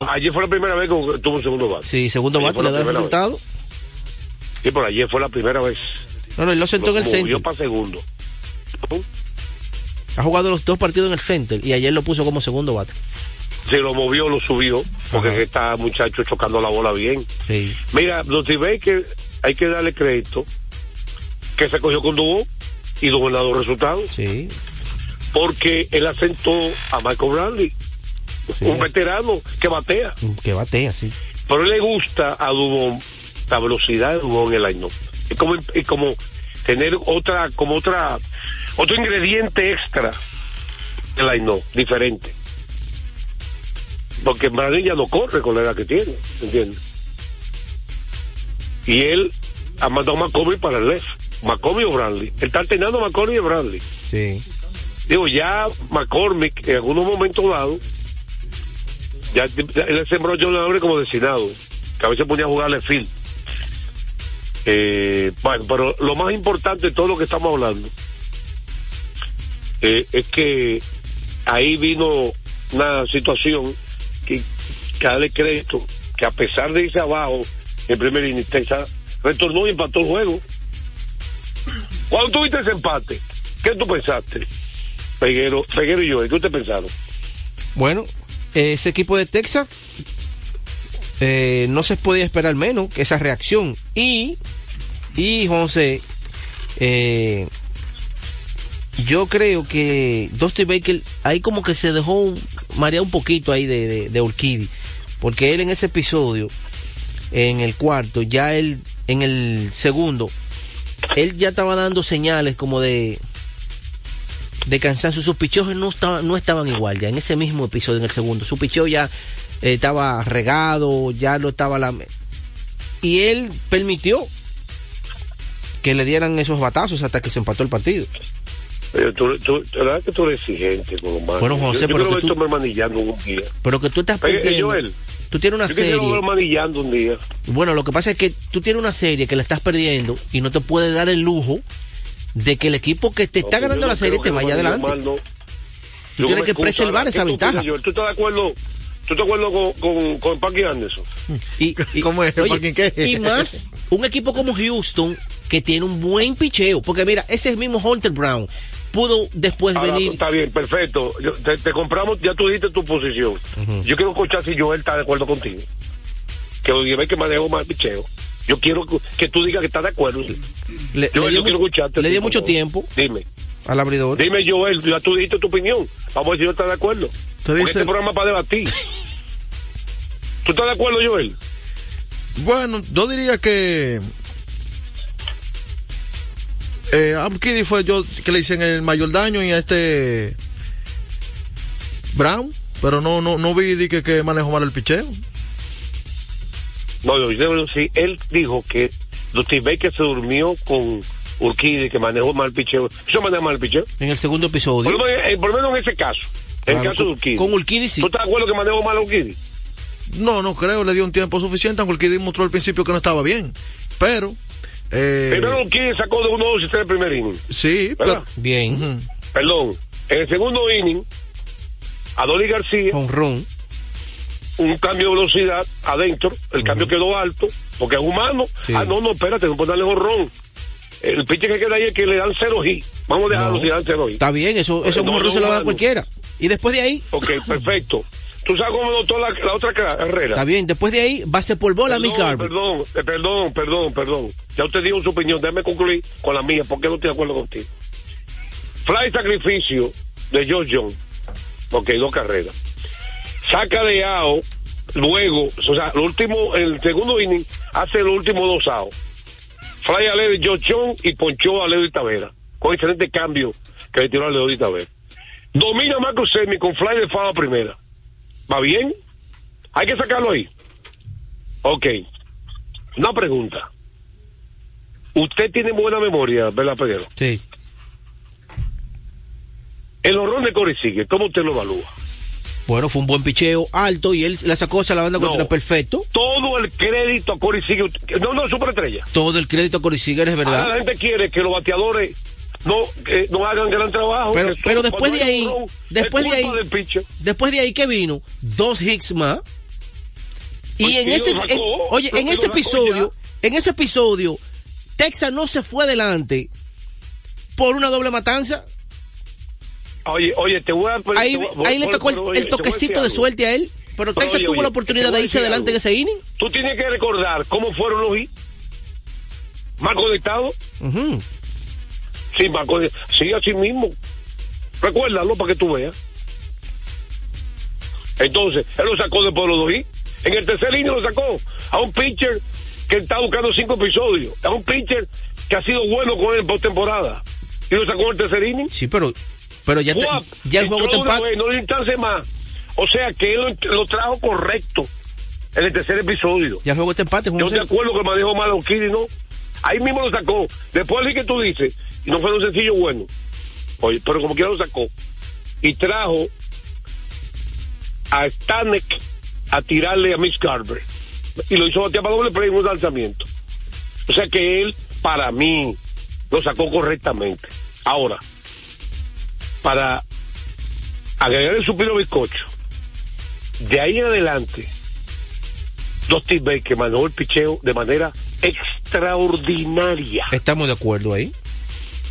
Ayer fue la primera vez que tuvo un segundo bate. Sí, segundo Ayer bate le da el resultado. vez. Sí, pero ayer fue la primera vez. No, no, él lo sentó en el centro. para segundo. Ha jugado los dos partidos en el center y ayer lo puso como segundo bate. Se lo movió, lo subió, porque Ajá. está muchacho chocando la bola bien. Sí. Mira, Dusty Baker, hay que darle crédito que se cogió con Dubó y Dubó le ha dado resultados, Sí. porque él asentó a Michael Bradley, sí un es- veterano que batea. Que batea, sí. Pero le gusta a Dubón la velocidad de Dubón en el line Es como, es como tener otra, como otra, otro ingrediente extra del line diferente. Porque Bradley ya no corre con la edad que tiene, ¿entiendes? Y él ha mandado a McCormick para el left. McCormick o Bradley. Él está alternando a McCormick y Bradley. Sí. Digo, ya McCormick en algunos momentos dados, ya, ya él sembró John como destinado, que a veces ponía a jugarle field. Eh, bueno, pero lo más importante de todo lo que estamos hablando eh, es que ahí vino una situación que, que darle crédito, que a pesar de irse abajo en primer inning, Texas retornó y empató el juego. Cuando tuviste ese empate, ¿qué tú pensaste? Peguero, Peguero y yo, ¿qué ustedes pensaron? Bueno, ese equipo de Texas eh, no se podía esperar menos que esa reacción. Y, y José, eh, yo creo que Dusty Baker ahí como que se dejó marear un poquito ahí de, de, de Urquidy. Porque él en ese episodio, en el cuarto, ya él, en el segundo, él ya estaba dando señales como de de cansancio. Sus picheos no estaban, no estaban igual ya en ese mismo episodio, en el segundo. Su picheo ya eh, estaba regado, ya lo estaba la... Y él permitió que le dieran esos batazos hasta que se empató el partido. Oye, tú, tú, la verdad que tú eres exigente con. Bueno, José, yo, yo pero que tú- manillando un día. Pero que tú estás Oye, perdiendo. Joel, Tú tienes una yo serie. verlo manillando un día. Bueno, lo que pasa es que tú tienes una serie que la estás perdiendo y no te puedes dar el lujo de que el equipo que te está No, ganando yo no la serie te vaya adelante. mal, no. Tú Yo tienes que preservar ¿qué esa ventaja. Joel? ¿Tú estás de acuerdo? ¿Tú estás de acuerdo con, con, con Packy Anderson? Y, y- ¿Cómo es? y más un equipo como Houston que tiene un buen picheo. Porque mira, ese mismo Hunter Brown pudo después Ahora, venir. está bien, perfecto. Yo- te, te compramos, ya tú dijiste tu posición. Yo quiero escuchar si Joel está de acuerdo contigo. Que ve que manejo más picheo. Yo quiero que, tú digas que estás de acuerdo. Le, Joel, le dio, yo quiero escucharte. le dio mucho tiempo Dime. al abridor. Dime, Joel, ya tú dijiste tu opinión. Vamos a ver si yo está de acuerdo. Porque dice- este programa es para debatir. ¿Tú estás de acuerdo, Joel? Bueno, yo diría que eh, a Urquidy fue yo que le hice el mayor daño y a este Brown, pero no no no vi di que, que manejó mal el picheo. No, yo, yo- sí, él dijo que Dusty Baker se durmió con Urquidi, que manejó mal picheo. Eso maneja mal el picheo. En el segundo Por episodio. lo, menos, eh, por lo menos en ese caso. En el caso de Urquidi. con Urquidy sí. ¿Tú estás de acuerdo que manejó mal a Urquidi? No, no creo, le dio un tiempo suficiente, aunque Urquidy mostró al principio que no estaba bien. Pero eh, Primero Urquidi sacó de 1-2 y está en el primer inning. sí, pero Bien. Perdón. En el segundo inning, Adoli García, Con Ron. Un cambio de velocidad adentro, el cambio quedó alto, porque es humano. Sí. Ah, no, no, espérate, no puedes darle jorrón. El pitcher que queda ahí es que le dan cero hit. Vamos a dejarlo No. si dan cero hit. Está bien, eso, eso No, se lo da cualquiera. Y después de ahí, Ok, perfecto. ¿Tú sabes cómo notó la, la otra carrera? está bien, después de ahí, base por bola, Perdón, Garvey. perdón, eh, perdón, perdón, perdón. Ya usted dijo su opinión, déjame concluir con la mía, porque no estoy de acuerdo contigo. Fly sacrificio de George John, ok, dos carreras. Saca de AO, luego, o sea, el último, el segundo inning, hace los últimos dos AO. Fly a George John y ponchó a Leo y Tavera, con excelente cambio que le tiró a Leo y Tavera. Domina Marcus Semi con Fly de Fava primera. ¿Va bien? Hay que sacarlo ahí. Ok. Una pregunta. Usted tiene buena memoria, ¿verdad, Pedro? Sí. El horror de Corey sigue, ¿cómo usted lo evalúa? Bueno, fue un buen picheo alto y él la sacó a la banda No. contra perfecto. Todo el crédito a Corey sigue. No, no, superestrella. Todo el crédito a Corey Seager es Ahora la verdad. gente quiere que los bateadores no, que no hagan gran trabajo. Pero- que después de ahí, después es de ahí-. Después de ahí, ¿qué vino? Dos hits más Y en Y ese, sacó, en- oye, en ese episodio, en ese episodio, Texas no se fue adelante por una doble matanza. Oye, oye, te voy a... Ahí, te voy- ahí le tocó el, toquecito de suerte a él. Pero Texas tuvo oye, la oportunidad de irse adelante en ese inning. Tú tienes que recordar cómo fueron los hits. Más conectados. Ujú. Sí, más conectados. Sí, así mismo. Recuérdalo para que tú veas. Entonces, él lo sacó después de los dos hits. En el tercer inning lo sacó a un pitcher que está buscando cinco episodios. A un pitcher que ha sido bueno con él en postemporada. Y lo sacó en el tercer inning. Sí, pero, pero ya, te- ya el juego de una no le instancia más. O sea que él lo, lo trajo correcto en el tercer episodio. Ya el juego está empate, Yo te acuerdo que manejó mal O'Keefe, ¿no? Ahí mismo lo sacó. Después hit que tú dices, y no fue un sencillo bueno. Oye, pero como quiera lo sacó. Y trajo a Stanek a tirarle a Miss Garber. Y lo hizo batear para doble play en un lanzamiento. O sea que él, para mí, lo sacó correctamente. Ahora, para agregar el supino bizcocho, de ahí en adelante, Dusty Baker manejó el picheo de manera extraordinaria. Estamos de acuerdo ahí.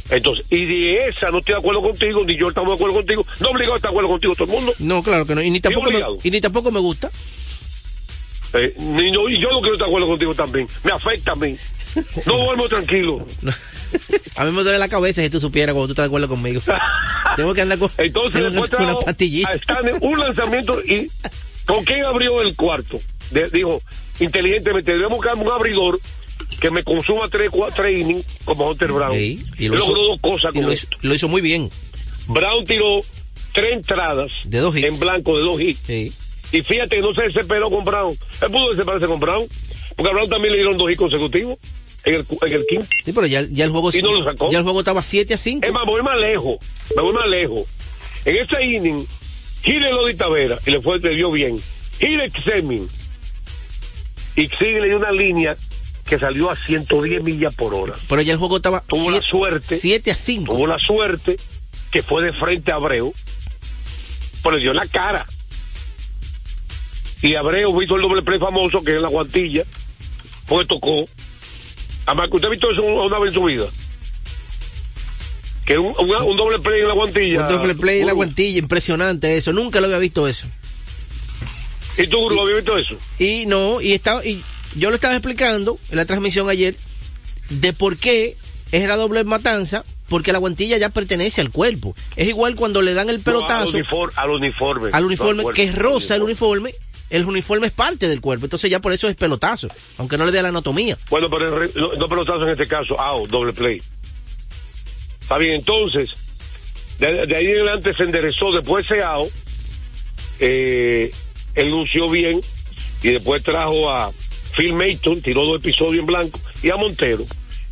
Entonces, y de esa no estoy de acuerdo contigo, ni yo estamos de acuerdo contigo, no obligado a estar de acuerdo contigo todo el mundo. No, claro que no. Y ni tampoco, me, y ni tampoco me gusta. Eh, ni y yo no quiero estar de acuerdo contigo también. Me afecta a mí. No duermo tranquilo. A mí me duele la cabeza si tú supieras cuando tú estás de acuerdo conmigo. Tengo que andar con, Entonces, después que- con una pastillita. un lanzamiento y ¿con quién abrió el cuarto? De- dijo, inteligentemente, debemos buscar un abridor que me consuma tres, cua- tres innings como Hunter Brown. Sí, y logró dos cosas con lo esto. hizo, lo hizo muy bien. Brown tiró tres entradas De dos hits. en blanco de dos hits. Sí. Y fíjate, no se desesperó con Brown. Él pudo desesperarse con Brown. Porque a Brown también le dieron dos hits consecutivos en el, en el quinto. Sí, pero ya, ya el juego ¿Y no lo sacó? ya el juego estaba 7 a 5. Es más, voy más lejos. Me voy más lejos. En ese inning, Gire Lodi Tavera, y le fue, le dio bien. Gire Xemin. Y Xemin le dio una línea que salió a 110 millas por hora. Pero ya el juego estaba Tuvo la suerte. 7 a 5. Tuvo la suerte que fue de frente a Abreu, pero le dio la cara. Y Abreu hizo el doble play famoso que es la guantilla, porque tocó. Además, que usted ha visto eso una vez en su vida. Que un, un doble play en la guantilla. Un doble play en la Guru. guantilla, impresionante eso. Nunca lo había visto eso. ¿Y tú, Guru, habías visto eso? Y no, y estaba, y yo lo estaba explicando en la transmisión ayer de por qué es la doble matanza, porque la guantilla ya pertenece al cuerpo. Es igual cuando le dan el pelotazo No, al, uniforme, al uniforme. al uniforme No que es rosa el uniforme, el uniforme es parte del cuerpo, entonces ya por eso es pelotazo, aunque no le dé la anatomía. Bueno, pero re- no, no pelotazo en este caso, out, doble play. Está bien, entonces, de, de ahí en adelante se enderezó, después ese out, eh, él lució bien, y después trajo a Phil Mayton, tiró dos episodios en blanco, y a Montero,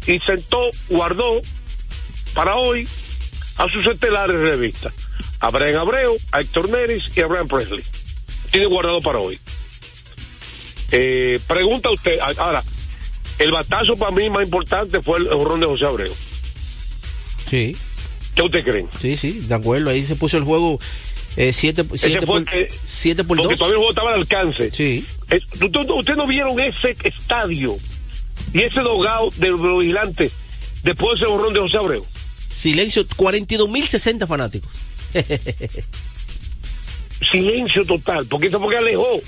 y sentó, guardó para hoy a sus estelares de revista, a Brian Abreu, a Héctor Neris y a Brian Presley. Tiene guardado para hoy. Eh, pregunta usted, ahora, el batazo para mí más importante fue el jorrón de José Abreu. Sí, ¿Qué usted creen? sí, sí, de acuerdo, ahí se puso el juego 7 Ese fue por, que- siete por Porque 2. todavía el juego estaba al alcance. Sí, Es- ¿Ustedes usted no vieron ese estadio y ese dogado del vigilante después de ese jorrón de José Abreu? silencio, 42.060 fanáticos. Silencio total, porque eso fue que alejó.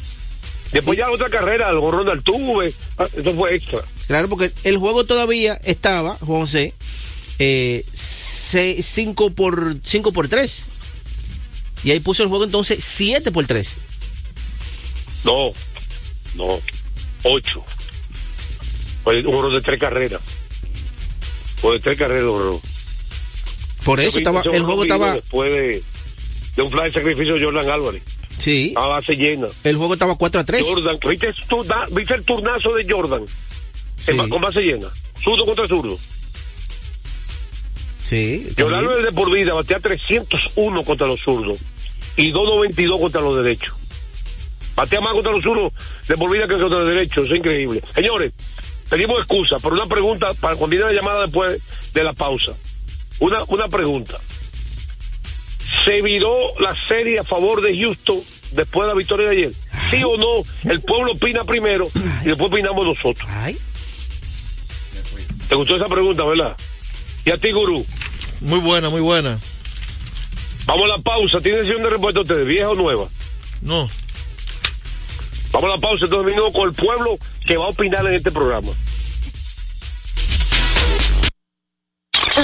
Después ya la otra carrera, el jorrón de Altuve, ah, eso fue extra. Claro, porque el juego todavía estaba, Juan José, 5 por 5 por 3. Y ahí puso el juego entonces 7 por 3. No, no, ocho. Fue un jorrón de tres carreras. Fue de tres carreras jorrón. Por eso estaba, el juego estaba, Después de, de un fly de sacrificio de Jordan Álvarez. sí, A base llena. el juego estaba 4 a 3. Jordan, ¿viste, el turna- ¿viste el turnazo de Jordan? Sí, En con base llena. Zurdo contra zurdo. sí. Jordan. Álvarez de por vida batea 301 contra los zurdos y 292 contra los derechos. Batea más contra los zurdos de por vida que contra los derechos. Es increíble. Señores, pedimos excusa por una pregunta para cuando viene la llamada después de la pausa. Una, una pregunta. ¿Se viró la serie a favor de Houston después de la victoria de ayer? sí o no, el pueblo opina primero y después opinamos nosotros. ¿Te gustó esa pregunta, verdad? ¿Y a ti, Gurú? Muy buena, muy buena. Vamos a la pausa. ¿Tiene sesión de respuesta ustedes, vieja o nueva? No. Vamos a la pausa, entonces venimos con el pueblo que va a opinar en este programa.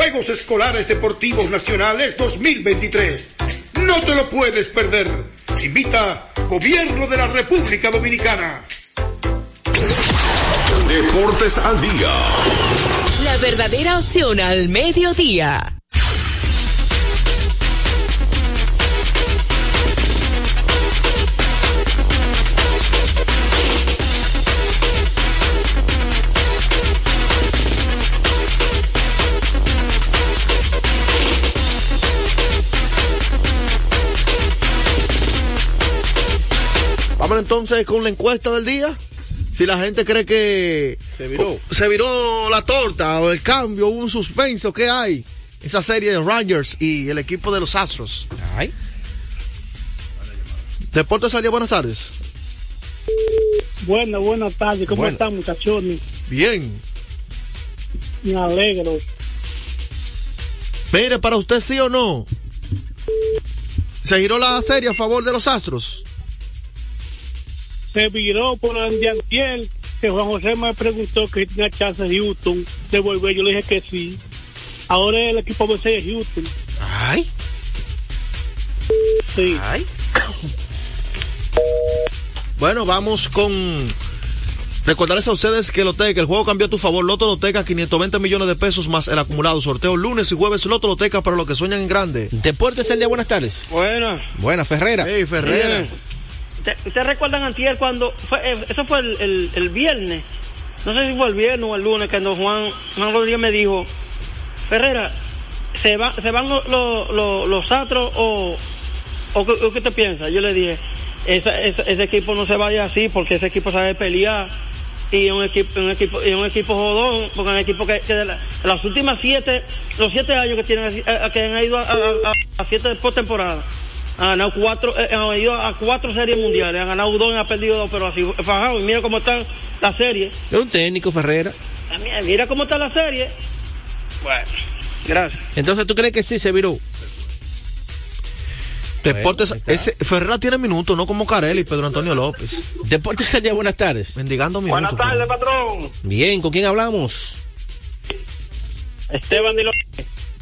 Juegos Escolares Deportivos Nacionales 2023. No te lo puedes perder. Invita Gobierno de la República Dominicana. Deportes al día. La verdadera opción al mediodía. Vamos entonces con la encuesta del día. Si la gente cree que Se viró. se viró la torta o el cambio, hubo un suspenso, ¿qué hay? Esa serie de Rangers y el equipo de los Astros. Ay. Deportes al día, buenas tardes. Buenas, buenas tardes. ¿Cómo Bueno. están, muchachones? Bien. Me alegro. Mire, para usted sí o no. ¿Se giró la serie a favor de los Astros? Se viró por el de antier, que Juan José me preguntó que si tenía chance de Houston de volver. Yo le dije que sí. Ahora el equipo a ser Houston. Ay. Sí. Ay. Bueno, vamos con. Recordarles a ustedes que Loteca, el juego cambió a tu favor. Loto Loteca, 520 millones de pesos más el acumulado. Sorteo lunes y jueves Loto Loteca para los que sueñan en grande. Deportes al día, buenas tardes. Bueno, Buena, Ferrera. Hey, Ferrera. ¿te- ¿ustedes recuerdan antier cuando fue, eh, eso fue el, el- viernes? No sé si fue el viernes o el lunes cuando Juan, Juan Rodríguez me dijo, Ferrera, ¿se, va, se van los, los, los, astros o, o, qué- te piensas? Yo le dije, ese equipo no se vaya así porque ese equipo sabe pelear y es un equipo, un equipo, es un equipo jodón, porque es un equipo que, de la- las últimas siete, los siete años que tienen, eh, que han ido a, a, a- a siete postemporadas, han ganado cuatro, eh, han ido a cuatro series mundiales, han ganado dos y han perdido dos, pero así fajado, y mira cómo están las series, Es un técnico, Ferrera. También, mira cómo está la serie. Bueno, gracias. Entonces, ¿tú crees que sí se viró? Deportes, Bueno, ese, Ferrera tiene minutos, no como Carelli y Pedro Antonio López. Deportes al día, buenas tardes. Mendigando minutos. Buenas tardes, patrón. Bien, ¿con quién hablamos? Esteban Dilo.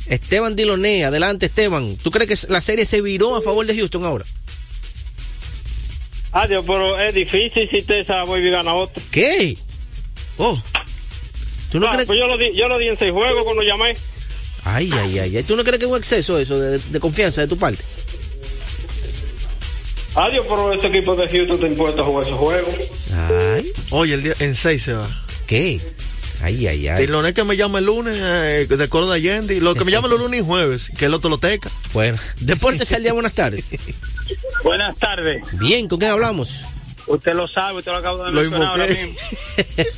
Esteban Diloné, adelante Esteban. ¿Tú crees que la serie se viró a favor de Houston ahora? Adiós, pero es difícil si te sabe y gana otro. ¿Qué? Oh. ¿Tú no Ah, crees? pues yo lo, di, yo lo di en seis juegos cuando llamé. Ay, ay, ay, ay. ¿Tú no crees que es un exceso eso de, de confianza de tu parte? Adiós, pero este equipo de Houston está impuesto a jugar esos juegos. Ay. Oye, el día, en seis se va. ¿Qué? Ay, ay, Y ay. lo que me llama el lunes, eh, de Coro de Allende, y lo que me llama los lunes y jueves, que es Loto Loteca. Bueno, Deportes al día, buenas tardes. Buenas tardes. Bien, ¿con quién hablamos? Usted lo sabe, usted lo acabo de Lo mencionar ahora mismo.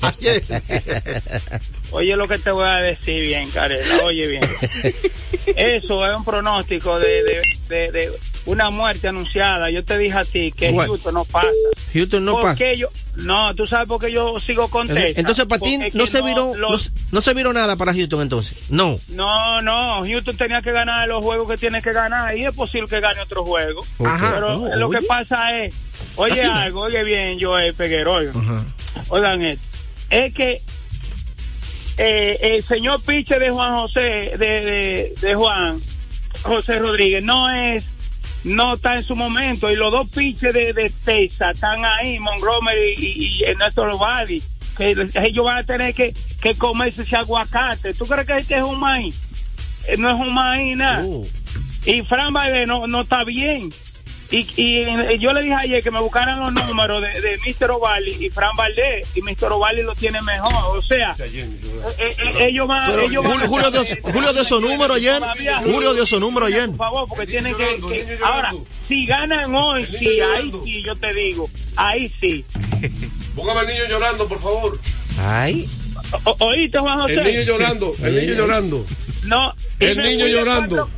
Oye lo que te voy a decir bien, Carela, oye bien. Eso es un pronóstico de, de, de, de una muerte anunciada. Yo te dije a ti que. Houston no pasa. Houston no ¿Por pasa. yo? No, tú sabes por qué yo sigo contento. Entonces, para ti no se viró, los- no, se- no se viró nada para Houston entonces. No. No, no, Houston tenía que ganar los juegos que tiene que ganar y es posible que gane otro juego. Ajá. Pero lo que pasa es, oye Así algo, oye bien, Joel Peguero, oigan, oigan esto, es que eh, el señor Piche de Juan José, de, de, de Juan José Rodríguez, no es, no está en su momento y los dos piches de, de Texas están ahí, Montgomery y, y Ernesto Lovalli, que ellos van a tener que, que comerse ese aguacate. ¿Tú crees que este es un maíz? Eh, No es un maíz nada. Oh. Y Fran Baile no, no está bien. Y, y, yo le dije ayer que me buscaran los números de, de Mr. Ovalli y Fran Valdés, y Mr. Ovalli lo tiene mejor. O sea, eh, eh, ellos van. Ellos Julio, Julio, dio, Julio dio su número ayer. Julio dio su número ayer. Por favor, porque tienen que. que ahora, si ganan hoy, sí, ahí sí, yo te digo. Ahí sí. Póngame al niño llorando, por favor. Ay. O, oíste, Juan José. El niño llorando, el niño llorando. No. El niño llorando.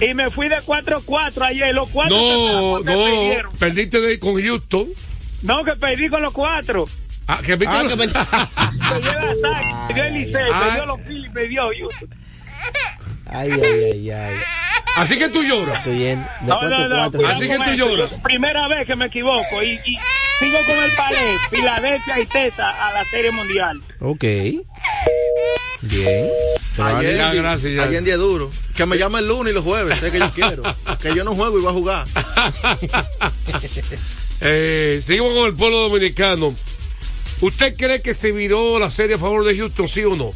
Y me fui de 4-4 ayer. Los cuatro no, no. Perdiste de, con Houston. No, que perdí con los cuatro. Ah, que perdí Ah, con que los... Me dio el Licey, Ah. me dio los Phillies, me dio Houston. Ay, ay, ay, ay. Así que tú lloras. Estoy bien. No, no, no, 4-4. cuidado Así que tú lloras. Primera vez que me equivoco y, y sigo con el palé, Filadelfia y Tesa a la Serie Mundial. Ok. Bien. Ayer, Ya, gracias, ya. ayer en día duro. Que me llame el lunes y los jueves, sé que yo quiero. que yo no juego y voy a jugar. eh, seguimos con el pueblo dominicano. ¿Usted cree que se viró la serie a favor de Houston, sí o no?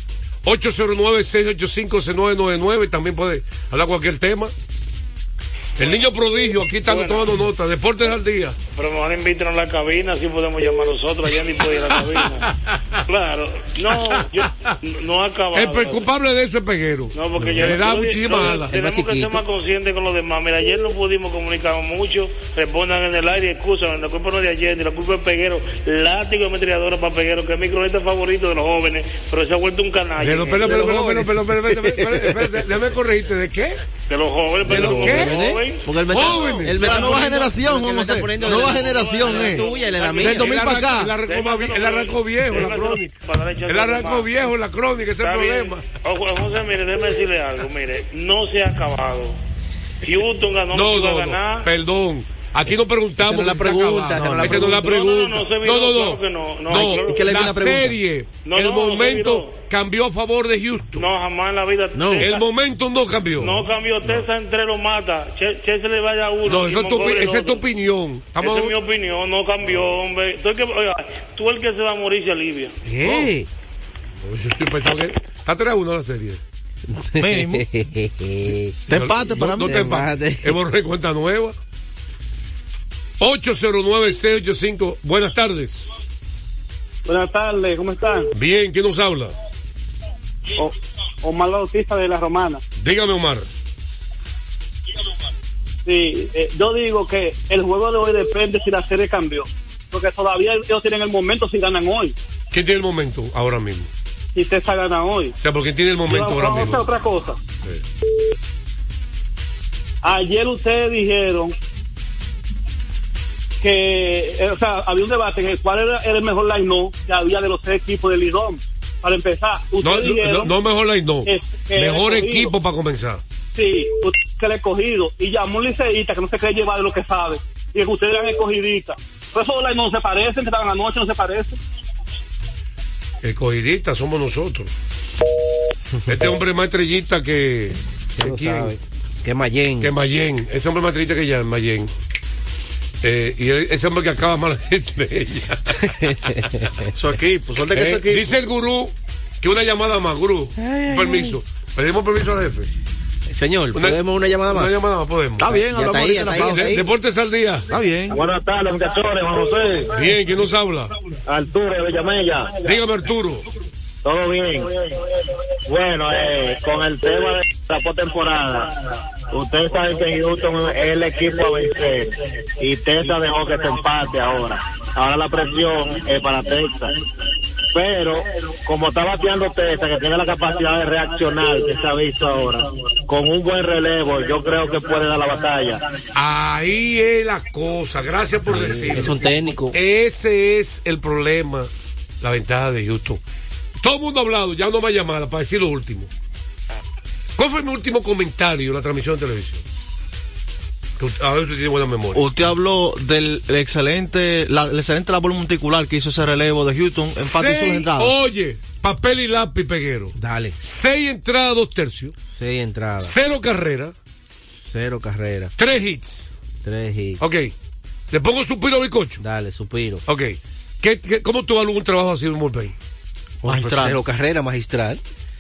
809-685-6999, también puede hablar cualquier tema. El niño prodigio, aquí están Bueno. tomando nota. Deportes al día. Pero mejor invítenos a la cabina, así podemos llamar nosotros. Allá ni puede ir a la cabina. Claro, no, yo no ha acabado. El culpable de eso es Peguero. No, porque Que ya le da no, muchísima no, ala. Tenemos que ser más conscientes con los demás. Mira, ayer no pudimos comunicar mucho. Respondan en el aire, excusan. La culpa no es de ayer, ni la culpa es Peguero. Látigo de metralladora para Peguero, que es mi cronista favorito de los jóvenes, pero se ha vuelto un canalla. Pero, pero, pero, pero, pero, pero, pero, pero, pero, pero, pero, déjame corregirte, ¿de qué? De los jóvenes, ¿De los jóvenes. Porque el metal, el metal nueva generación, vamos a Nueva generación, eh. Tuya, la De 2000 para acá. El arranco viejo, la crónica. El arranco viejo, la crónica, ese es el problema. Oh, José, mire, déjeme decirle algo. Mire, no se ha acabado. Houston ganó, no, no, ganar. Perdón. Aquí no preguntamos. Esa no la pregunta, esa no Esa no la pregunta. No, no, no, No, viró, no, no. claro que no. No, No, claro. ¿Y qué le viene la serie, No, el no, no se momento cambió a favor de Houston. No, jamás en la vida. No. El momento no cambió. No cambió. Tesa entre lo mata. Che, Che se le vaya a uno. No, y eso es tu, esa es tu opinión. Estamos... Esa es mi opinión. No cambió, hombre. Tú el que, oiga, tú el que se va a morir se alivia. ¿Qué? Yo pensaba que está 3 a 1 la serie. Mínimo. Te Te empate para no, mí. No te empate. Hemos borrado cuenta nueva. 809-685. Buenas tardes. Buenas tardes, ¿cómo están? Bien, ¿quién nos habla? O, Omar Bautista de la Romana. Dígame, Omar. Sí, eh, yo digo que el juego de hoy depende si la serie cambió. Porque todavía ellos tienen el momento si ganan hoy. ¿Quién tiene el momento ahora mismo? Si Tesa gana hoy. O sea, porque tiene el momento ahora vamos a hacer mismo. otra cosa. Ayer ustedes dijeron que, eh, o sea, había un debate en el cuál era, era el mejor line que había de los tres equipos del Lidón. Para empezar, No, no, no mejor line, no. Mejor escogido- equipo para comenzar. Sí, usted que le he cogido. Y llamó un liceísta que no se cree llevar de lo que sabe. Y que ustedes eran escogidistas. Por eso los no se parecen, que estaban anoche, no se parecen. Escogidistas somos nosotros. Este hombre es más estrellita que. Que quién? sabe. Que Mayen. Que Mayen. Ese hombre es más estrellita que ya, Mayen. Eh, y ese hombre que acaba mal estrella. Su equipo, suerte que Eh, su equipo. dice el gurú que una llamada más, gurú. Permiso. Pedimos permiso al jefe. Señor, Una- ¿podemos una llamada más? Una llamada más, podemos. Está bien, Ya hablamos está ahí, ahorita ahí, Deportes al día. Está bien. Buenas tardes, muchachos, Juan José. Bien, ¿quién nos habla? Arturo de Villamella. Dígame, Arturo. Todo bien. Bueno, eh, con el tema de la postemporada, ustedes saben que Houston es el equipo a vencer y Texas dejó que se empate ahora. Ahora la presión es para Texas. Pero como está bateando Texas, que tiene la capacidad de reaccionar, que se ha visto ahora, con un buen relevo, yo creo que puede dar la batalla. Ahí es la cosa. Gracias por decirlo. Es un técnico. Ese es el problema, la ventaja de Houston. Todo el mundo ha hablado, ya no más llamada para decir lo último. ¿Cuál fue mi último comentario en la transmisión de televisión? A ver si usted tiene buena memoria. Usted habló del excelente, la, el excelente labor monticular que hizo ese relevo de Houston. Sus Seis, entradas. oye, papel y lápiz, peguero. Dale. Seis entradas, dos tercios. Seis entradas. Cero carreras, Cero carreras. tres hits. Tres hits. Ok. Le pongo suspiro a bicocho. Dale, suspiro. Ok. ¿Qué, qué, cómo tú evalúas un trabajo así en un bullpen? Magistral. Cero carrera magistral.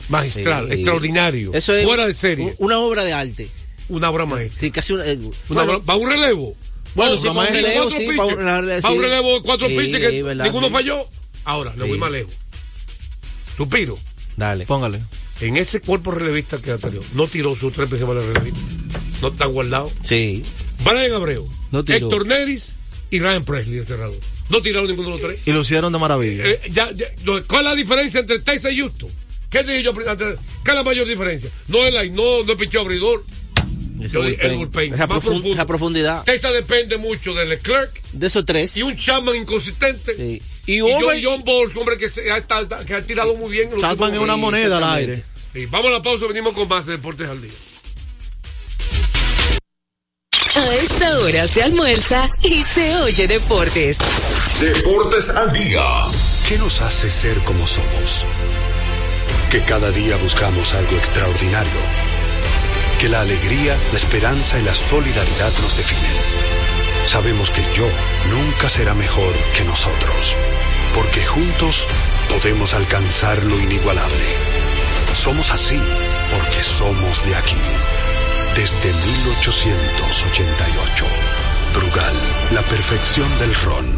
Magistral, Sí. extraordinario. Eso es fuera de serie. Una obra de arte. Una obra maestra. Sí, casi una, eh, Una bueno, obra- ¿Va un relevo? Bueno, sí, pero para un relevo, sí, pitches. para un relevo, de cuatro Sí, pitches que verdad, ninguno sí. falló. Ahora, le voy más lejos. Tupiro, Dale. Póngale. en ese cuerpo relevista que anterior, no tiró sus tres principales relevistas. No están guardados. Sí. Brian Abreu, No tiró. Héctor Neris y Ryan Presley, el cerrador. No tiraron ninguno de los tres. Y lo hicieron de maravilla. Eh, ya, ¿Cuál es la diferencia entre Texas y Houston? ¿Qué digo yo? antes? ¿Qué es la mayor diferencia? No es la no, no es picheo abridor. Yo el bullpen. Esa, más esa profundidad. Texas depende mucho de Leclerc De esos tres. y un Chapman inconsistente. Sí. Y, Y John, John Balls, hombre, que, se ha, ta- que ha tirado muy bien. en los Chapman es una moneda al aire. Sí, vamos a la pausa, venimos con más de Deportes al Día. A esta hora se almuerza y se oye deportes. Deportes al día. ¿Qué nos hace ser como somos? Que cada día buscamos algo extraordinario. Que la alegría, la esperanza y la solidaridad nos definen. Sabemos que yo nunca será mejor que nosotros. Porque juntos podemos alcanzar lo inigualable. Somos así porque somos de aquí. Desde 1888. Brugal, la perfección del ron.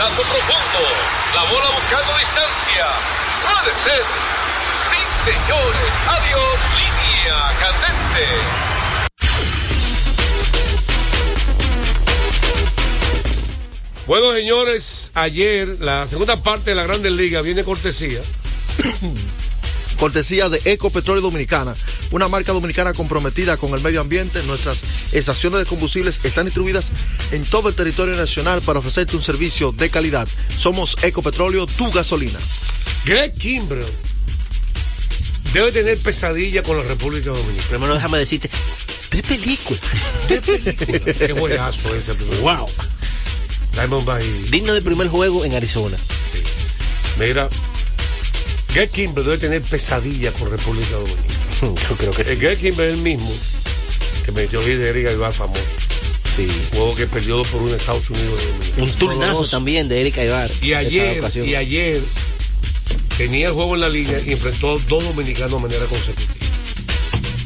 Pasazo profundo. La bola buscando distancia. Puede ser. Sí, señores. Adiós. Línea candente. Bueno, señores, ayer la segunda parte de la Grandes Ligas viene cortesía. Cortesía de Ecopetróleo Dominicana, una marca dominicana comprometida con el medio ambiente. Nuestras estaciones de combustibles están distribuidas en todo el territorio nacional para ofrecerte un servicio de calidad. Somos Ecopetróleo, tu gasolina. Greg Kimbrell debe tener pesadilla con la República Dominicana. Primero déjame decirte, tres películas. Tres películas. Qué juegazo ese. Wow. Diamondback Digno de primer juego en Arizona. Mira, Greg Kimbrell debe tener pesadilla con República Dominicana. Yo creo que El Greg Kimbrell es el mismo que metió líder Erika Ibar famoso. Sí. Juego que perdió por en Estados Unidos. y Dominicana. Un turnazo también de Erika Ibar. Y ayer, y ayer tenía el juego en la línea y enfrentó a dos dominicanos de manera consecutiva.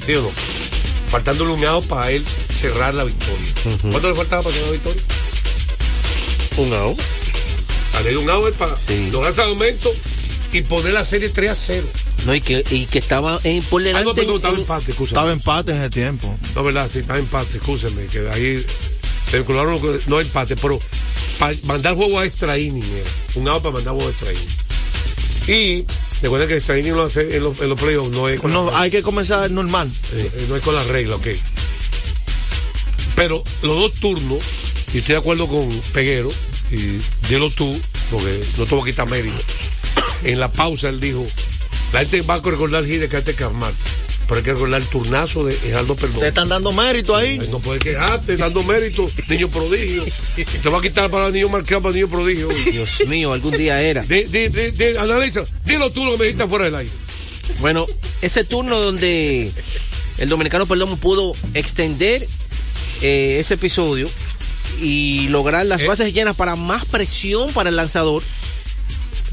¿Sí o no? Faltándole un out para él cerrar la victoria. ¿Cuánto le faltaba para cerrar la victoria? Un out. Darle un out para Sí. lograr salvamento y poner la serie 3 a 0. No, y que, y que estaba en, por Ah, delante. no, perdón, estaba en- empate, excúsame. Estaba empate en ese tiempo. No, verdad, sí, estaba empate, escúcheme, que ahí se vincularon, no empate, pero para mandar juego a extra inning, era. un out para mandar juego a extra inning. Y recuerden que extra inning lo hace en los, en los playoffs, no es con No, la, hay que comenzar normal. eh, eh, no es con la regla, ok. Pero los dos turnos, y estoy de acuerdo con Peguero, y dilo tú, porque no voy a quitar mérito. En la pausa él dijo, la gente va a recordar el hit de Cate Marte, pero hay que recordar el turnazo de Geraldo Perdón. Te están dando mérito ahí. No puedes quejarte, dando mérito, niño prodigio. Te va a quitar para el niño marcado para el niño prodigio. Dios mío, algún día era. De, de, de, de- analiza, dilo tú lo que me dijiste fuera del aire. Bueno, ese turno donde el dominicano Perdomo pudo extender eh, ese episodio y lograr las Eh. bases llenas para más presión para el lanzador,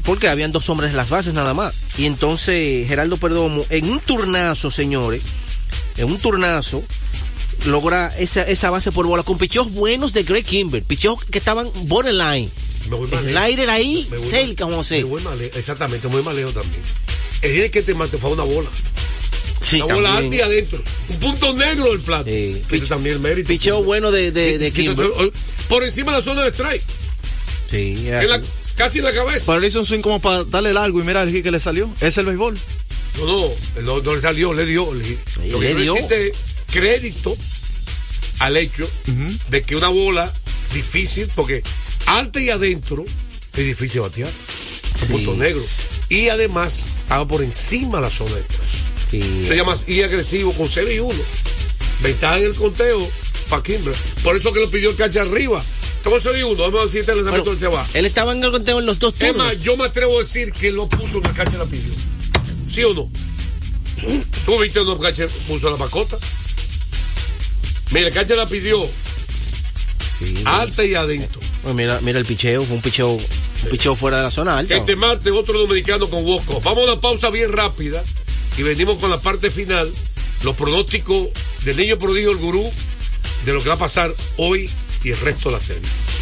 porque habían dos hombres en las bases nada más. Y entonces Geraldo Perdomo, en un turnazo, señores, en un turnazo, logra esa, esa base por bola con picheos buenos de Greg Kimber, picheos que estaban borderline. Me voy más El aire era ahí, Me voy cerca, más- José. me voy exactamente, muy mal lejos también. El hit que te mató fue una bola. Sí, una bola también. alta y adentro. Un punto negro del plato. Sí. Ese también el mérito. Picheo bueno de, de, Kimber. Por encima de la zona de strike. Sí, En la- casi en la cabeza. Pero le hizo un swing como para darle largo y mira el hit que le salió. Es el béisbol. No, no, no, no le salió, le dio. Le, lo le que dio. existe crédito al hecho de que una bola difícil, porque alta y adentro es difícil batear. Sí. punto negro. Y además estaba por encima de la zona de tres. Sí. Se llama y agresivo con 0 y 1. Ventaja en el conteo para Kimber. Por eso que lo pidió el cacha arriba. Como 0 y 1, vamos a decirte el lanzamiento Bueno, del va. Él estaba en el conteo en los dos Es turnos. más, yo me atrevo a decir que lo puso en el cacha la pidió. ¿Sí o no? ¿Tú viste donde el cacha puso la macota? Mira, el cacha la pidió Sí, alta y adentro. Mira, mira el picheo, fue un picheo, un picheo fuera de la zona alta. Este martes otro dominicano con Bosco. Vamos a una pausa bien rápida y venimos con la parte final, los pronósticos del niño prodigio, el gurú, de lo que va a pasar hoy y el resto de la serie.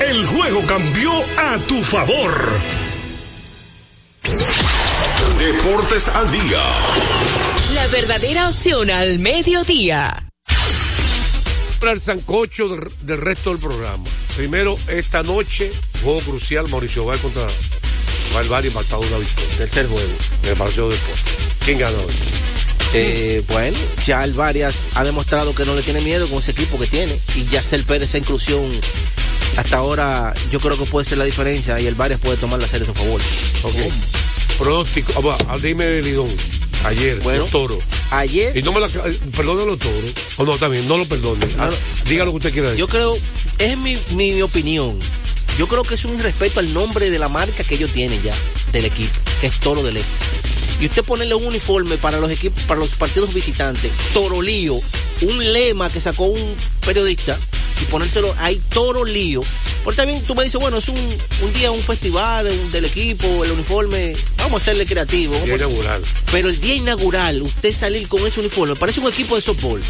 el juego cambió a tu favor. Deportes al día. La verdadera opción al mediodía. Para el sancocho del, del resto del programa. Primero, esta noche, juego crucial, Mauricio Val contra Valvar y empatado una victoria. Tercer juego. En el Palacio de Deportes. ¿Quién hoy? Eh, bueno, ya el Varias ha demostrado que no le tiene miedo con ese equipo que tiene. Y Yacel Pérez, esa inclusión, hasta ahora yo creo que puede ser la diferencia y el Varias puede tomar la serie a su favor. Ok. Pronóstico. Ah, va, dime de Lidón. Ayer, Bueno. los toros. Ayer, Y no me la. Perdone los toros. O no, también, no lo perdone. Ah, diga lo que usted quiera decir. yo creo, es mi, mi, mi opinión. Yo creo que es un irrespeto al nombre de la marca que ellos tienen ya, del equipo, que es Toro del Este. Y usted ponerle un uniforme para los equipos, para los partidos visitantes, Toro Lío, un lema que sacó un periodista, y ponérselo ahí Toro Lío. Porque también tú me dices, bueno, es un, un día, un festival un- del equipo, el uniforme, vamos a hacerle creativo. vamos Día a- inaugural. Pero el día inaugural, usted salir con ese uniforme, parece un equipo de softball.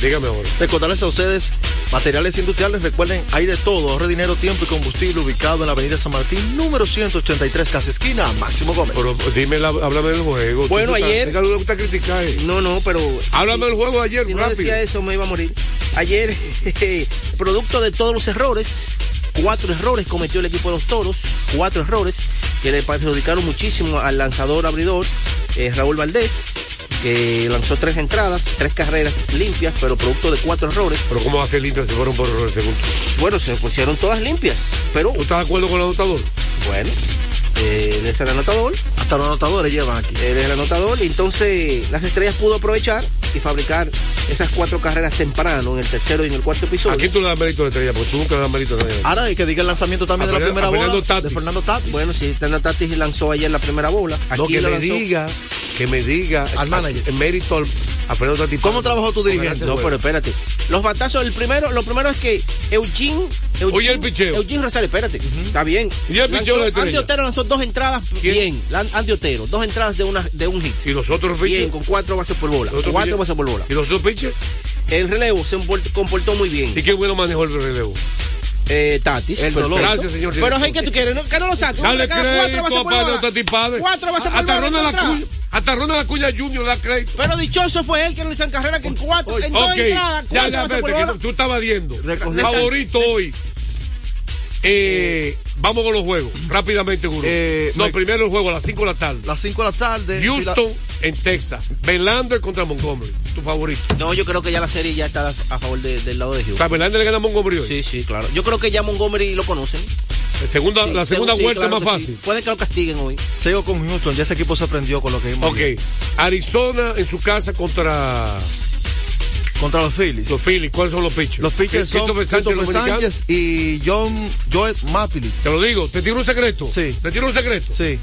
Dígame ahora. Recordarles a ustedes, materiales industriales, recuerden, hay de todo, ahorre dinero, tiempo y combustible, ubicado en la avenida San Martín, número 183, casa esquina, Máximo Gómez. Pero dime, la- háblame del juego. Bueno, ayer- Diga lo que usted critica. eh. No, no, pero. Háblame del juego ayer, Si no rápido. decía eso, me iba a morir. Ayer, producto de todos los errores, cuatro errores cometió el equipo de los toros, cuatro errores que le perjudicaron muchísimo al lanzador abridor, eh, Raúl Valdés, que lanzó tres entradas, tres carreras limpias, pero producto de cuatro errores. Pero ¿cómo va a ser limpio si fueron por errores según? Bueno, se pusieron todas limpias, pero. ¿Tú estás de acuerdo con el anotador? Bueno, él es el anotador. Hasta los anotadores llevan aquí. Él es el anotador. Y entonces las estrellas pudo aprovechar y fabricar esas cuatro carreras temprano en el tercero y en el cuarto episodio. ¿A quién tú le das mérito a la estrella? Porque tú nunca le das mérito a nadie. Ahora hay que diga el lanzamiento también A de la primera a bola Fernando Tatis. de Fernando Tatis. Bueno, sí, Fernando Tatis lanzó ayer la primera bola. Aquí No, que me lanzó- diga, que me diga. Al manager. En mérito al, a Fernando Tatis. ¿Cómo trabajó tu dirigente? No, pero espérate. Los batazos, el primero, lo primero es que Eugene. Eugene Oye, el picheo. Eugene Rosario, espérate. Está bien. ¿Y el picheo de la estrella? Andy Otero lanzó dos entradas ¿Quién? bien. Andy Otero, dos entradas de, una, de un hit. ¿Y los otros Bien, pitchers? con cuatro bases por bola. ¿Los otros Cuatro bases por bola. ¿Y los otros pitchers? El relevo se comportó muy bien. ¿Y qué bueno manejó el relevo? Eh, Tatis. El perfecto. dolor. Gracias, señor Pero hay que tú quieres, ¿no? que no lo saques. Dale Cada cuatro crédito bases a por bola. Cuatro bases por Hasta bola. Hasta Ronald Acuña Junior le da crédito. Pero dichoso fue él que no le hicieron carrera que en cuatro, en dos Ok, entradas, ya, cuatro ya, bases por espérate, que bola. tú, estabas viendo. Favorito hoy. Eh, vamos con los juegos, rápidamente, Guru. Eh, no, me- primero el juego a las 5 de la tarde. Las 5 de la tarde. Houston en Texas. Verlander contra Montgomery. Tu favorito. No, yo creo que ya la serie ya está a favor de- del lado de Houston. Verlander le gana a Montgomery hoy. Sí, sí, claro. Yo creo que ya Montgomery lo conocen. La segunda, Sí, la segunda sí, vuelta claro es más que sí. fácil. Puede que lo castiguen hoy. Sigo con Houston, ya ese equipo se aprendió con lo que vimos. Ok. Arizona en su casa contra Contra los Phillies. los Phillies. ¿Cuáles son los pitchers? Los pitchers son Christopher Sánchez, Christopher. Sánchez y John Joel Mapili. Te lo digo, te tiro un secreto. Sí. Te tiro un secreto. Sí.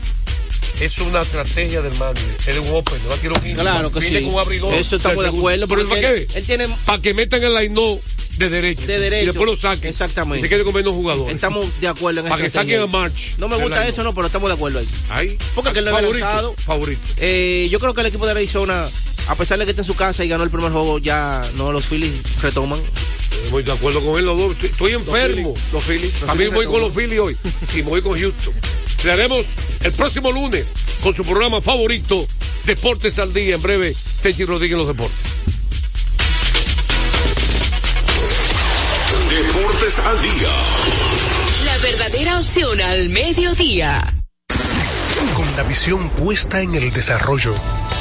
Es una estrategia del manager. Él es un open, le va a tirar un Claro que Viene sí. con un abridor. Eso estamos de acuerdo. Pero ¿para qué? él tiene. Para que metan el line de derecho. De derecho. Y después lo saquen. Exactamente. Se quede con menos jugadores. Estamos de acuerdo en Para que saquen a March. No me gusta eso, no, pero estamos de acuerdo ahí. Ahí. Porque que él no favorito, lanzado. favorito. Eh, yo creo que el equipo de Arizona, a pesar de que está en su casa y ganó el primer juego, ya no los Phillies retoman. Estoy de acuerdo con él los dos. Estoy, estoy enfermo. Los Phillies. los También Phillies voy con los Phillies hoy. Y me voy con Houston. Le haremos el próximo lunes con su programa favorito, Deportes al Día. En breve, Techi Rodríguez en los deportes. Deportes al día. La verdadera opción al mediodía. Con la visión puesta en el desarrollo,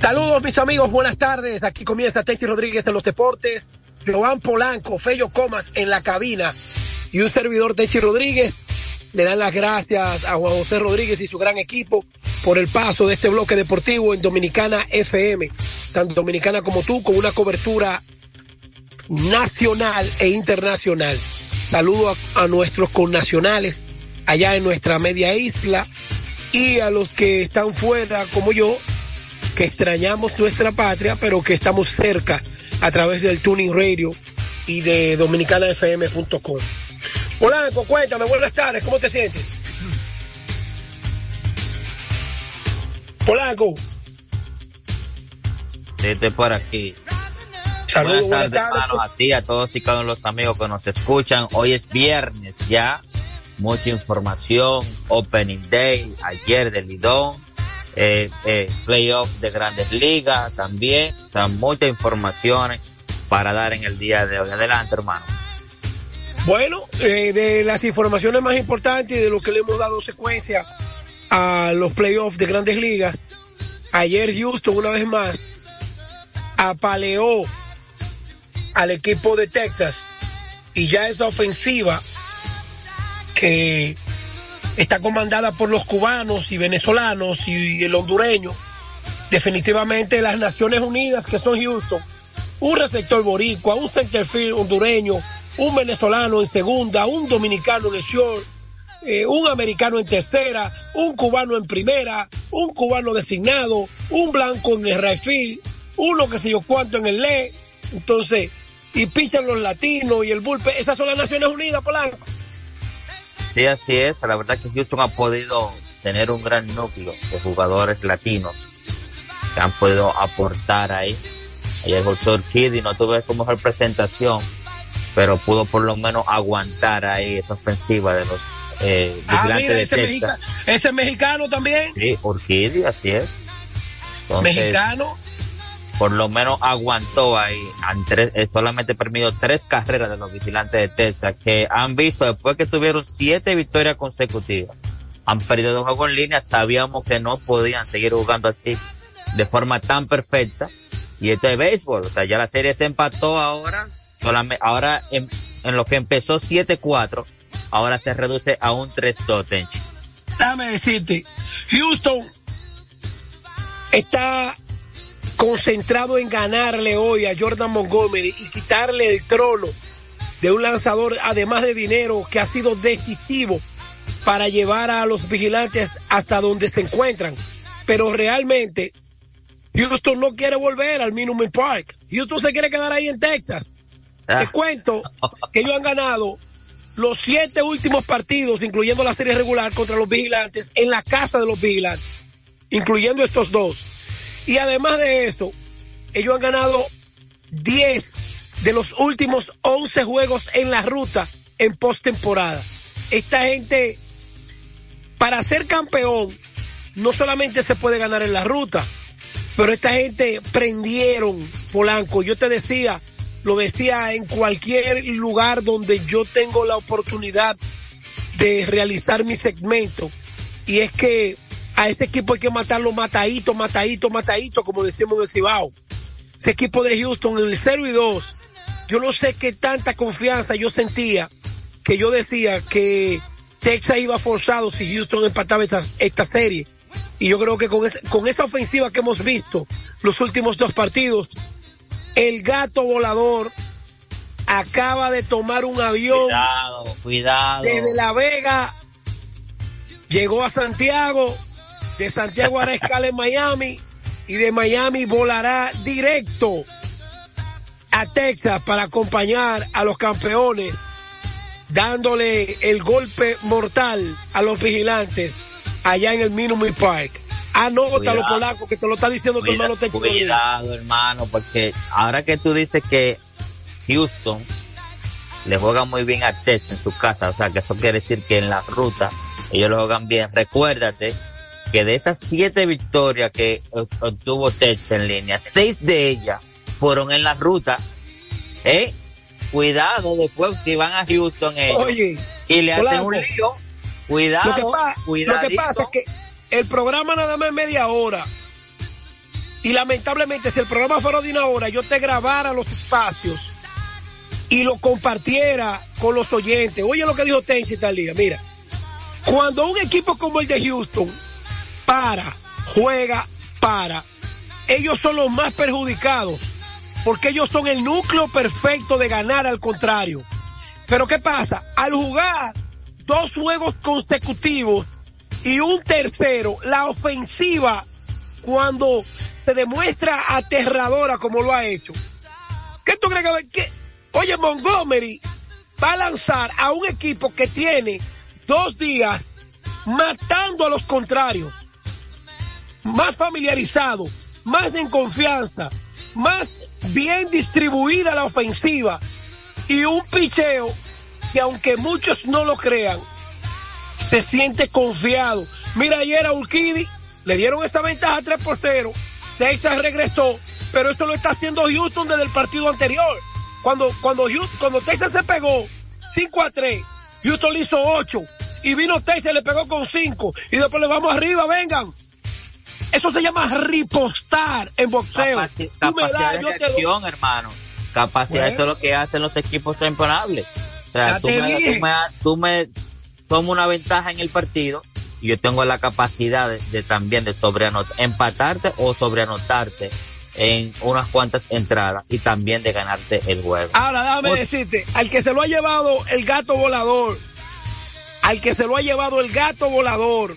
Saludos mis amigos, buenas tardes. Aquí comienza Techi Rodríguez en los deportes. Joan Polanco, Fello Comas en la cabina y un servidor Techi Rodríguez. Le dan las gracias a Juan José Rodríguez y su gran equipo por el paso de este bloque deportivo en Dominicana FM, tanto dominicana como tú, con una cobertura nacional e internacional. Saludo a, a nuestros connacionales allá en nuestra media isla y a los que están fuera como yo, que extrañamos nuestra patria, pero que estamos cerca a través del Tuning Radio y de dominicanafm.com. Polanco, cuéntame, buenas tardes, ¿cómo te sientes? Polanco, Estoy por aquí. Saludos, buenas buenas tardes, a ti, a todos y cada uno de los amigos que nos escuchan. Hoy es viernes ya. Mucha información. Opening Day, ayer del Lidón. Eh, eh, playoff de grandes ligas también. O sea, muchas informaciones para dar en el día de hoy. Adelante, hermano. Bueno, eh, de las informaciones más importantes y de lo que le hemos dado secuencia a los playoffs de grandes ligas, ayer Houston una vez más apaleó al equipo de Texas y ya esa ofensiva que está comandada por los cubanos y venezolanos y el hondureño, definitivamente las Naciones Unidas que son Houston, un receptor boricua, un centerfield hondureño, un venezolano en segunda, un dominicano en short, eh, un americano en tercera, un cubano en primera, un cubano designado, un blanco en el field, uno que sé yo cuánto en el le, entonces, y pichan los latinos y el bullpen, esas son las Naciones Unidas, Polanco. Sí, así es. La verdad que Houston ha podido tener un gran núcleo de jugadores latinos que han podido aportar ahí. Ayer José Kiddy no tuvo su mejor presentación, pero pudo por lo menos aguantar ahí esa ofensiva de los eh, Ah, mira, de ese, mexica- ese mexicano también, Sí, Urquidi, así es. Entonces, mexicano, por lo menos aguantó ahí. Eh, solamente permitió tres carreras de los vigilantes de Texas que han visto después que tuvieron siete victorias consecutivas. Han perdido dos juegos en línea. Sabíamos que no podían seguir jugando así de forma tan perfecta. Y este es béisbol. O sea, ya la serie se empató ahora. Solamente, ahora en, en lo que empezó 7-4, ahora se reduce a un 3-2, Tenchi. déjame decirte, Houston está concentrado en ganarle hoy a Jordan Montgomery y quitarle el trono de un lanzador, además de dinero, que ha sido decisivo para llevar a los vigilantes hasta donde se encuentran. Pero realmente, Houston no quiere volver al Minute Park. Houston se quiere quedar ahí en Texas. Te cuento que ellos han ganado los siete últimos partidos, incluyendo la serie regular contra los vigilantes, en la casa de los vigilantes, incluyendo estos dos. Y además de eso, ellos han ganado 10 de los últimos 11 juegos en la ruta en postemporada. Esta gente, para ser campeón, no solamente se puede ganar en la ruta, pero esta gente prendieron Polanco. Yo te decía, lo decía en cualquier lugar donde yo tengo la oportunidad de realizar mi segmento. Y es que a este equipo hay que matarlo matadito, matadito, matadito, como decimos en el Cibao. Ese equipo de Houston en el 0 y 2 yo no sé qué tanta confianza yo sentía que yo decía que Texas iba forzado si Houston empataba esta, esta serie. Y yo creo que con, esa, con esa ofensiva que hemos visto los últimos dos partidos, el gato volador acaba de tomar un avión. Cuidado, cuidado. Desde La Vega llegó a Santiago, de Santiago hará escala en Miami y de Miami volará directo a Texas para acompañar a los campeones, dándole el golpe mortal a los vigilantes allá en el Minute Park. Anótalo, polaco, que te lo está diciendo tu hermano Texas. Cuidado, hermano, porque ahora que tú dices que Houston le juega muy bien a Texas en su casa, o sea, que eso quiere decir que en la ruta ellos lo juegan bien. Recuérdate que de esas siete victorias que obtuvo Texas en línea, seis de ellas fueron en la ruta. ¿Eh? Cuidado después si van a Houston ellos Oye, y le hacen un lío. Cuidado, lo que, lo que pasa es que el programa nada más es media hora. Y lamentablemente, si el programa fuera de una hora, yo te grabara los espacios y lo compartiera con los oyentes. Oye lo que dijo Tenchi tal día. Mira, cuando un equipo como el de Houston para, juega, para, ellos son los más perjudicados porque ellos son el núcleo perfecto de ganar al contrario. Pero ¿qué pasa? Al jugar dos juegos consecutivos y un tercero, la ofensiva, cuando se demuestra aterradora como lo ha hecho. ¿Qué tú crees que, oye, Montgomery va a lanzar a un equipo que tiene dos días matando a los contrarios, más familiarizado, más en confianza, más bien distribuida la ofensiva y un picheo que aunque muchos no lo crean, se siente confiado. Mira, ayer a Urquidi le dieron esta ventaja 3 por 0. Texas regresó, pero esto lo está haciendo Houston desde el partido anterior. Cuando, cuando, Houston, cuando Texas se pegó 5 a 3, Houston le hizo 8. Y vino Texas le pegó con 5. Y después le vamos arriba, vengan. Eso se llama ripostar en boxeo. Capaci capacidad de reacción, hermano. Capacidad, eso es lo que hacen los equipos temporables. O sea, tú me, tú me, tú me tomas una ventaja en el partido y yo tengo la capacidad de, de también de sobreanotar, empatarte o sobreanotarte en unas cuantas entradas y también de ganarte el juego. Ahora, déjame decirte, al que se lo ha llevado el gato volador, al que se lo ha llevado el gato volador,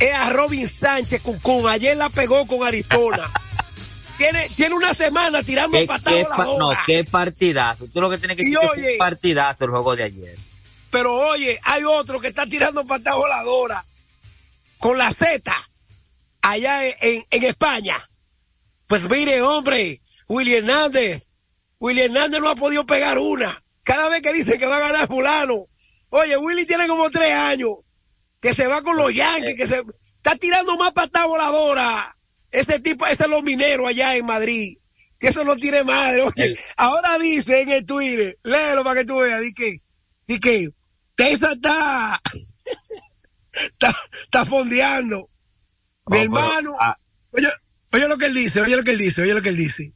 es a Robin Sánchez Cucún. Ayer la pegó con Arizona. tiene, tiene una semana tirando patadas a la No, qué partidazo. Tú lo que tienes que decir es un partidazo el juego de ayer. Pero oye, hay otro que está tirando patadas voladoras con la Z allá en, en, España. Pues mire, hombre, Willy Hernández, Willy Hernández no ha podido pegar una. Cada vez que dice que va a ganar fulano. Oye, Willy tiene como tres años que se va con los Yankees, que se está tirando más patada voladora. Ese tipo, ese es los mineros allá en Madrid. Que eso no tiene madre. Oye, ahora dice en el Twitter, léelo para que tú veas, di que, di que, Tesa está, está, está fondeando. Mi hermano, ah. oye, oye lo que él dice, oye lo que él dice, oye lo que él dice.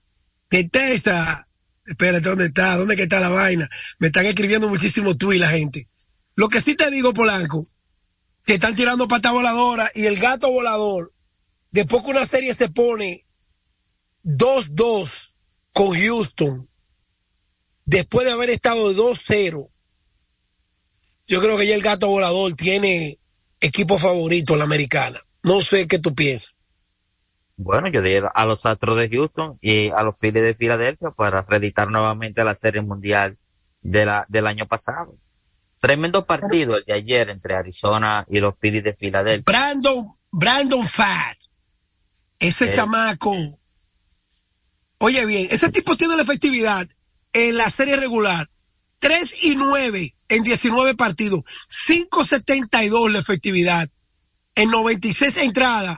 Que Tesa, espérate, ¿dónde está? ¿Dónde que está la vaina? Me están escribiendo muchísimo tú y la gente. Lo que sí te digo, Polanco, que están tirando pata voladora y el gato volador, después que una serie se pone 2-2 con Houston, después de haber estado 2-0, yo creo que ya el gato volador tiene equipo favorito en la americana. No sé qué tú piensas. Bueno, yo diría a los Astros de Houston y a los Phillies de Filadelfia para reeditar nuevamente la Serie Mundial de la, del año pasado. Tremendo partido el de ayer entre Arizona y los Phillies de Filadelfia. Brandon, Brandon Fat. Ese eh. chamaco. Oye bien, ese tipo tiene la efectividad en la serie regular. 3 y 9 en 19 partidos. 5.72 la efectividad. En 96 entradas.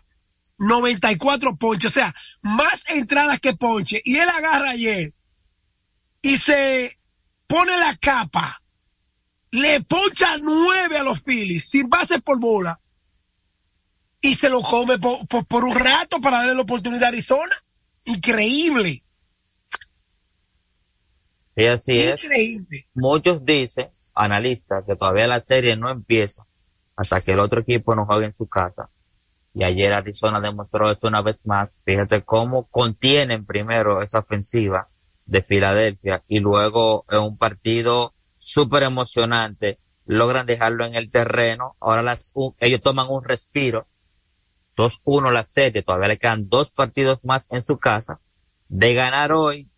94 ponches. O sea, más entradas que ponche. Y él agarra ayer. Y se pone la capa le poncha nueve a los Phillies sin base por bola y se lo come por, por, un rato para darle la oportunidad a Arizona. Increíble. Sí, así es. Muchos dicen, analistas, que todavía la serie no empieza hasta que el otro equipo no juegue en su casa. Y ayer Arizona demostró esto una vez más. Fíjate cómo contienen primero esa ofensiva de Filadelfia y luego en un partido súper emocionante logran dejarlo en el terreno. Ahora las, ellos toman un respiro. 2-1 la serie, todavía le quedan dos partidos más en su casa. De ganar hoy,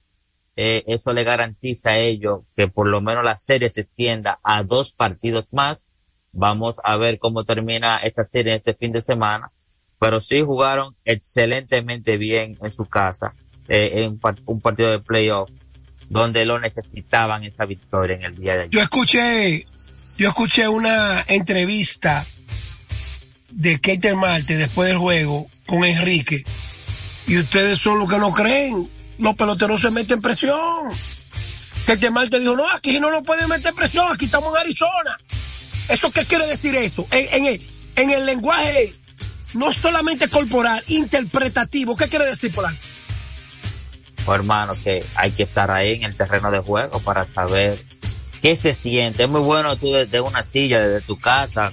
eh, eso le garantiza a ellos que por lo menos la serie se extienda a dos partidos más. Vamos a ver cómo termina esa serie este fin de semana. Pero sí jugaron excelentemente bien en su casa, eh, en un partido de playoff, donde lo necesitaban esa victoria en el día de ayer. Yo escuché, yo escuché una entrevista de Keiter Marte después del juego con Enrique. Y ustedes son los que no creen los peloteros se meten presión. Que te dijo, no, aquí no nos pueden meter presión, aquí estamos en Arizona. ¿Eso qué quiere decir esto? En, el, en el lenguaje no solamente corporal, interpretativo, ¿qué quiere decir Polanco? Pues hermano, que hay que estar ahí en el terreno de juego para saber qué se siente. Es muy bueno tú desde una silla, desde tu casa,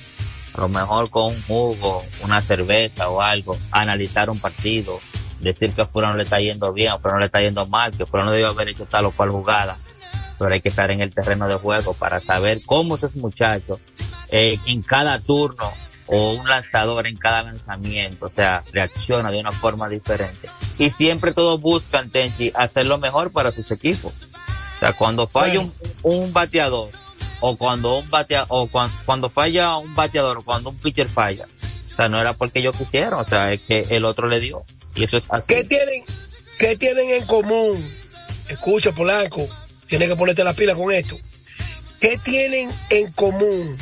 a lo mejor con un jugo, una cerveza o algo, analizar un partido, decir que a no le está yendo bien, a no le está yendo mal, que no debe haber hecho tal o cual jugada. Pero hay que estar en el terreno de juego para saber cómo esos muchachos eh, en cada turno o un lanzador en cada lanzamiento, o sea, reacciona de una forma diferente. Y siempre todos buscan, Tenchi, hacer lo mejor para sus equipos. O sea, cuando falla un, bateador, o cuando un batea, o cuando, falla un bateador, o cuando un pitcher falla, o sea, no era porque ellos quisieron, o sea, es que el otro le dio. Y eso es así. ¿Qué tienen, qué tienen en común? Escucha, Polanco, tienes que ponerte la pila con esto. ¿Qué tienen en común?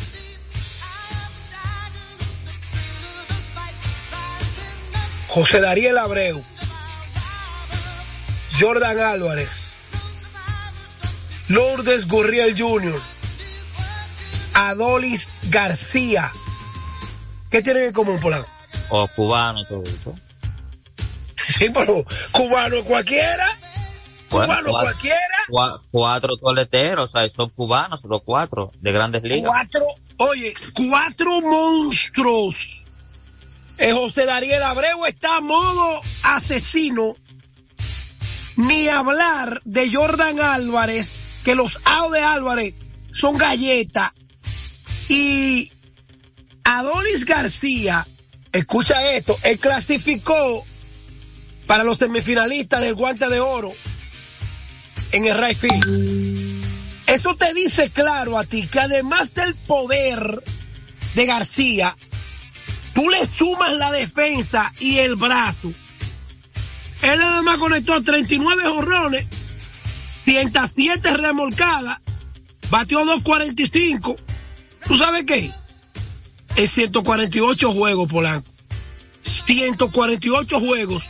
José Dariel Abreu, Jordan Álvarez, Lourdes Gurriel Jr., Adolis García. ¿Qué tienen en común, Polanco? O cubano, todo eso. Sí, pero cubano cualquiera. Cubano cualquiera. cuatro toleteros, o sea, son cubanos los cuatro de grandes ligas. Cuatro, oye, cuatro monstruos. Eh, José Dariel Abreu está a modo asesino. Ni hablar de Jordan Álvarez, que los AO de Álvarez son galletas. Y Adonis García, escucha esto, él clasificó para los semifinalistas del guante de oro en el right field. Eso te dice claro a ti que además del poder de García, tú le sumas la defensa y el brazo. Él además conectó 39 jorrones, 107 remolcadas, batió 245. ¿Tú sabes qué? Es 148 juegos, Polanco. 148 juegos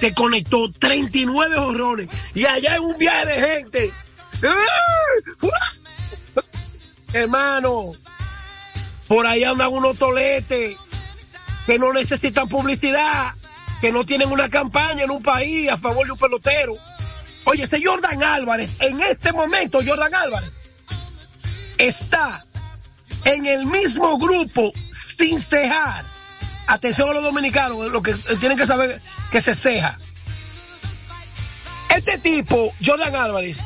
te conectó 39 horrores y allá en un viaje de gente. Hermano, por ahí andan unos toletes que no necesitan publicidad, que no tienen una campaña en un país a favor de un pelotero. Oye, ese Jordan Álvarez, en este momento Jordan Álvarez está en el mismo grupo sin cejar atención a los dominicanos, lo que tienen que saber que se ceja. Este tipo, Jordan Álvarez,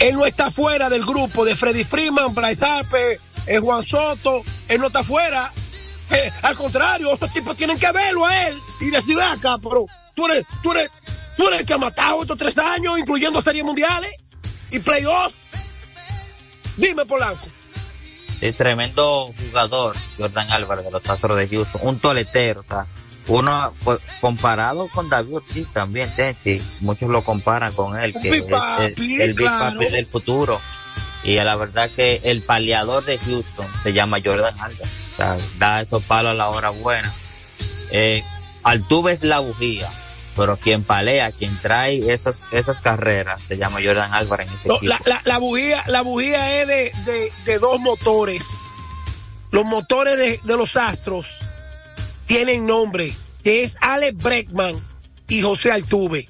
él no está fuera del grupo de Freddy Freeman, Bryce Harper, eh, Juan Soto, él no está fuera. Eh, al contrario, estos tipos tienen que verlo a él y decir, acá, pero tú eres, tú eres, tú eres el que ha matado estos tres años, incluyendo series mundiales y playoffs. Dime, Polanco. Es tremendo jugador, Jordan Álvarez de los Astros de Houston, un toletero, uno pues, comparado con David Ortiz también, Tenchi, muchos lo comparan con él, que es el, Big Papi del futuro. Y la verdad que el paleador de Houston se llama Jordan Álvarez, sea, da esos palos a la hora buena. Eh, Altuve es la bujía, pero quien palea, quien trae esas, esas carreras, se llama Jordan Álvarez en ese equipo. La, la, la, bujía, la bujía es de, de, de dos motores. Los motores de, de, los Astros tienen nombre, que es Alex Breckman y José Altuve.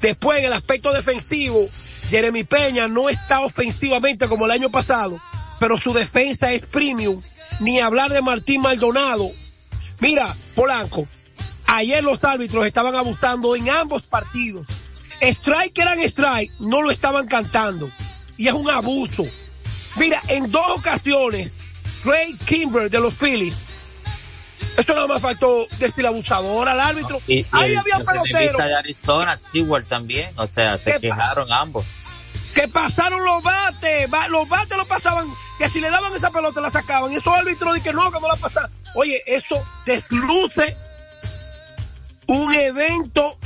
Después, en el aspecto defensivo, Jeremy Peña no está ofensivamente como el año pasado, pero su defensa es premium. Ni hablar de Martín Maldonado. Mira, Polanco, ayer los árbitros estaban abusando en ambos partidos. Strike eran strike, no lo estaban cantando. Y es un abuso. Mira, en dos ocasiones, Ray Kimber de los Phillies esto nada más faltó decir abusador al árbitro. Ahí había peloteros. de Arizona, Seward también. O sea, se quejaron ambos. Que pasaron los bates. Los bates lo pasaban. Que si le daban esa pelota la sacaban. Y estos árbitros dicen que no, que no la pasaban. Oye, eso desluce un evento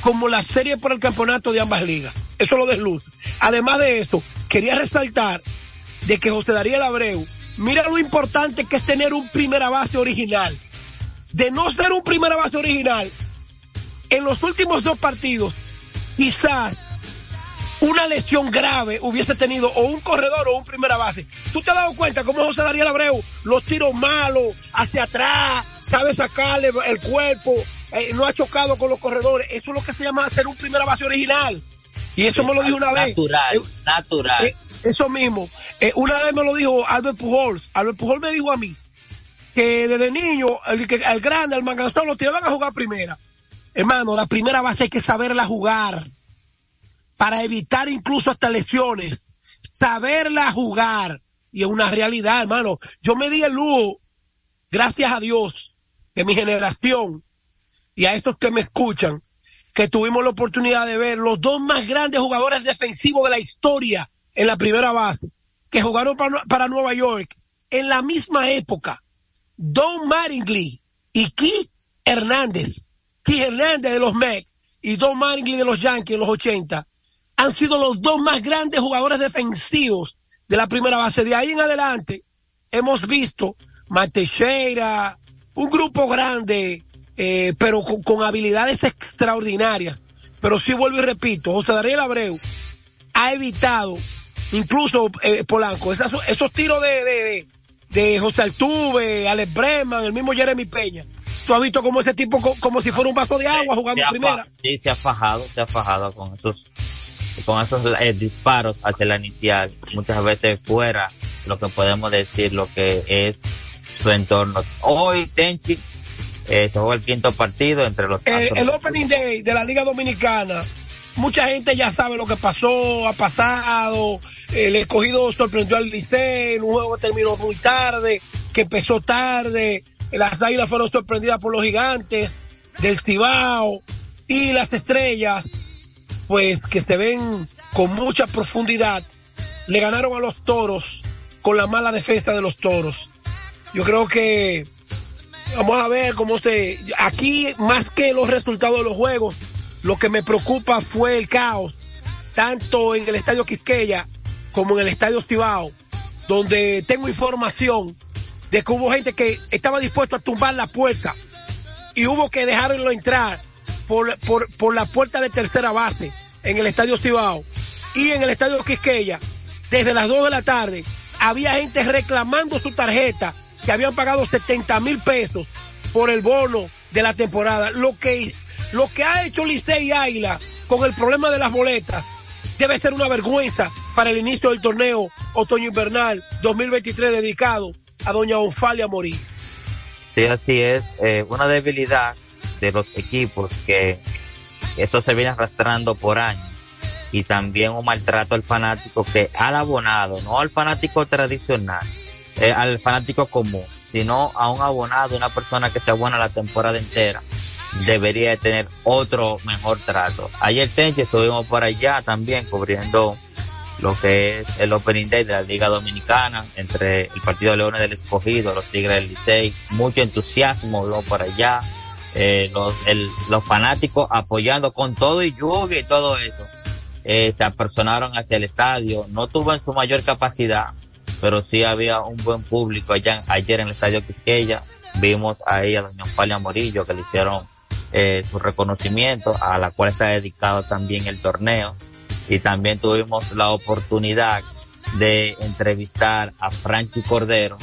como la serie por el campeonato de ambas ligas. Eso lo desluce. Además de eso, quería resaltar de que José Darío Abreu, mira lo importante que es tener un primera base original de no ser un primera base original, en los últimos dos partidos, quizás una lesión grave hubiese tenido o un corredor o un primera base. ¿Tú te has dado cuenta cómo José Daniel Abreu, los tiros malos, hacia atrás, sabe sacarle el cuerpo, eh, no ha chocado con los corredores? Eso es lo que se llama ser un primera base original. Y eso me lo dijo una vez. Natural, natural. Eh, eso mismo. Eh, una vez me lo dijo Albert Pujols. Albert Pujols me dijo a mí, que desde niño, el, el grande, el manganzón, lo tiraban a jugar primera. Hermano, la primera base hay que saberla jugar para evitar incluso hasta lesiones. Saberla jugar. Y es una realidad, hermano. Yo me di el lujo, gracias a Dios, de mi generación y a estos que me escuchan, que tuvimos la oportunidad de ver los dos más grandes jugadores defensivos de la historia en la primera base, que jugaron para, para Nueva York en la misma época. Don Maringly y Keith Hernández, Keith Hernández de los Mex y Don Maringly de los Yankees en los 80, han sido los dos más grandes jugadores defensivos de la primera base. De ahí en adelante hemos visto Mateixeira, un grupo grande, eh, pero con, habilidades extraordinarias. Pero sí vuelvo y repito, José Daniel Abreu ha evitado, incluso eh, Polanco, esos, tiros de, de José Altuve, Alex Breman, el mismo Jeremy Peña. Tú has visto como ese tipo, como si fuera un vaso de agua jugando primera. Sí, se ha fajado, se ha fajado con esos, con esos eh, disparos hacia la inicial. Muchas veces fuera lo que podemos decir, lo que es su entorno. Hoy, Tenchi, eh, se jugó el quinto partido entre los. El, el Opening Day de la Liga Dominicana mucha gente ya sabe lo que pasó, ha pasado, el escogido sorprendió al Licey, un juego que terminó muy tarde, que empezó tarde, las águilas fueron sorprendidas por los gigantes del Cibao y las estrellas, pues que se ven con mucha profundidad, le ganaron a los toros con la mala defensa de los toros. Yo creo que vamos a ver cómo se, aquí más que los resultados de los juegos, lo que me preocupa fue el caos, tanto en el estadio Quisqueya como en el estadio Cibao, donde tengo información de que hubo gente que estaba dispuesto a tumbar la puerta y hubo que dejarlo entrar por, por, por la puerta de tercera base en el estadio Cibao y en el estadio Quisqueya, desde las 2 de la tarde, había gente reclamando su tarjeta que habían pagado 70 mil pesos por el bono de la temporada, lo que lo que ha hecho Licey Águila con el problema de las boletas debe ser una vergüenza para el inicio del torneo otoño invernal 2023 dedicado a doña Onfalia Morí. Sí, así es. Eh, una debilidad de los equipos que eso se viene arrastrando por años. Y también un maltrato al fanático que al abonado, no al fanático tradicional, eh, al fanático común, sino a un abonado, una persona que se abona la temporada entera debería tener otro mejor trato. Ayer Tenche estuvimos por allá también cubriendo lo que es el Opening Day de la Liga Dominicana entre el Partido de Leones del Escogido, los Tigres del Licey, mucho entusiasmo luego por allá, eh, los, los fanáticos apoyando con todo y lluvia y todo eso. Eh, se apersonaron hacia el estadio, no tuvo en su mayor capacidad, pero sí había un buen público allá ayer en el estadio Quisqueya. Vimos ahí a doña Palia Morillo que le hicieron eh, su reconocimiento, a la cual está dedicado también el torneo. Y también tuvimos la oportunidad de entrevistar a Franchi Cordero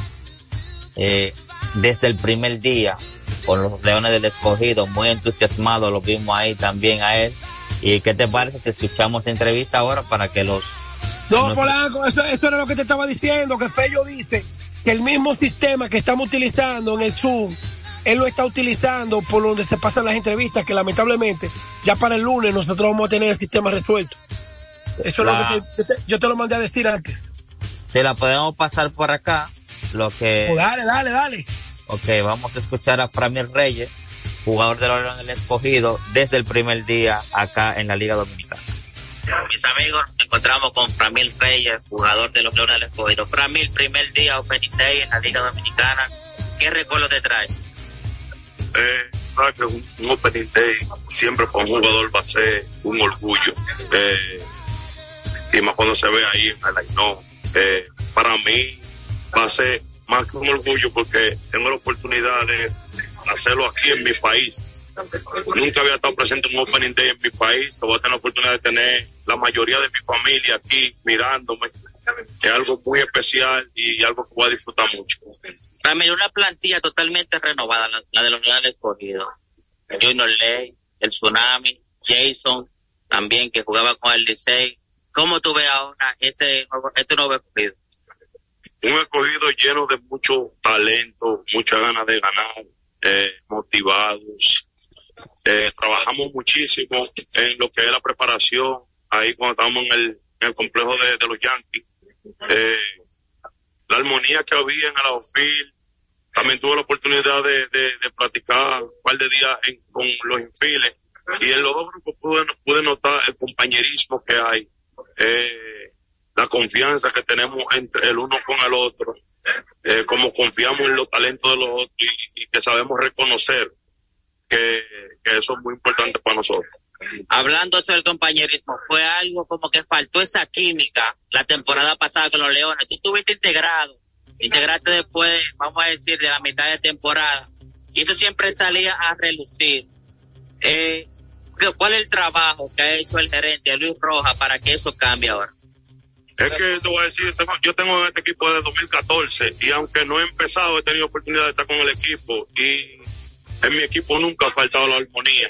eh, desde el primer día con los Leones del Escogido, muy entusiasmado, lo vimos ahí también a él. ¿Y qué te parece si escuchamos entrevista ahora para que los... No, Polanco, eso, eso era lo que te estaba diciendo, que Fello dice que el mismo sistema que estamos utilizando en el Zoom, él lo está utilizando por donde se pasan las entrevistas, que lamentablemente ya para el lunes nosotros vamos a tener el sistema resuelto. Eso es lo que te- yo te- yo te lo mandé a decir antes. Si la podemos pasar por acá, lo que... Pues dale, dale, dale. Ok, vamos a escuchar a Framil Reyes, jugador de los Leones del Escogido, desde el primer día acá en la Liga Dominicana. Mis amigos, nos encontramos con Framil Reyes, jugador de los Leones del Escogido. Framil, primer día Opening Day en la Liga Dominicana. ¿Qué recuerdo te trae? Eh, que un, un opening day siempre para un jugador va a ser un orgullo. Eh, y más cuando se ve ahí en el line eh, para mí va a ser más que un orgullo porque tengo la oportunidad de hacerlo aquí en mi país. Nunca había estado presente en un opening day en mi país. Voy a tener la oportunidad de tener la mayoría de mi familia aquí mirándome. Es algo muy especial y algo que voy a disfrutar mucho. Framil, una plantilla totalmente renovada, la, la de los del Escogido. Junior Ley, el Tsunami, Jason, también que jugaba con el Licey. ¿Cómo tú ves ahora este, este nuevo escogido? Un escogido lleno de mucho talento, mucha ganas de ganar, eh, motivados. Eh, trabajamos muchísimo en lo que es la preparación, ahí cuando estábamos en el, en el complejo de, de los Yankees. Eh, la armonía que había en el también tuve la oportunidad de, de, de practicar un par de días con los infiles y en los dos grupos pude, pude notar el compañerismo que hay. Eh, la confianza que tenemos entre el uno con el otro, eh, como confiamos en los talentos de los otros y, que sabemos reconocer que, eso es muy importante para nosotros. Hablando sobre el compañerismo, fue algo como que faltó esa química la temporada pasada con los Leones. Tú estuviste integrado, integraste después, vamos a decir, de la mitad de temporada. Y eso siempre salía a relucir. Eh, ¿qué- ¿Cuál es el trabajo que ha hecho el gerente Luis Rojas para que eso cambie ahora? Es que te voy a decir, yo tengo en este equipo desde 2014 y aunque no he empezado, he tenido oportunidad de estar con el equipo y en mi equipo nunca ha faltado la armonía,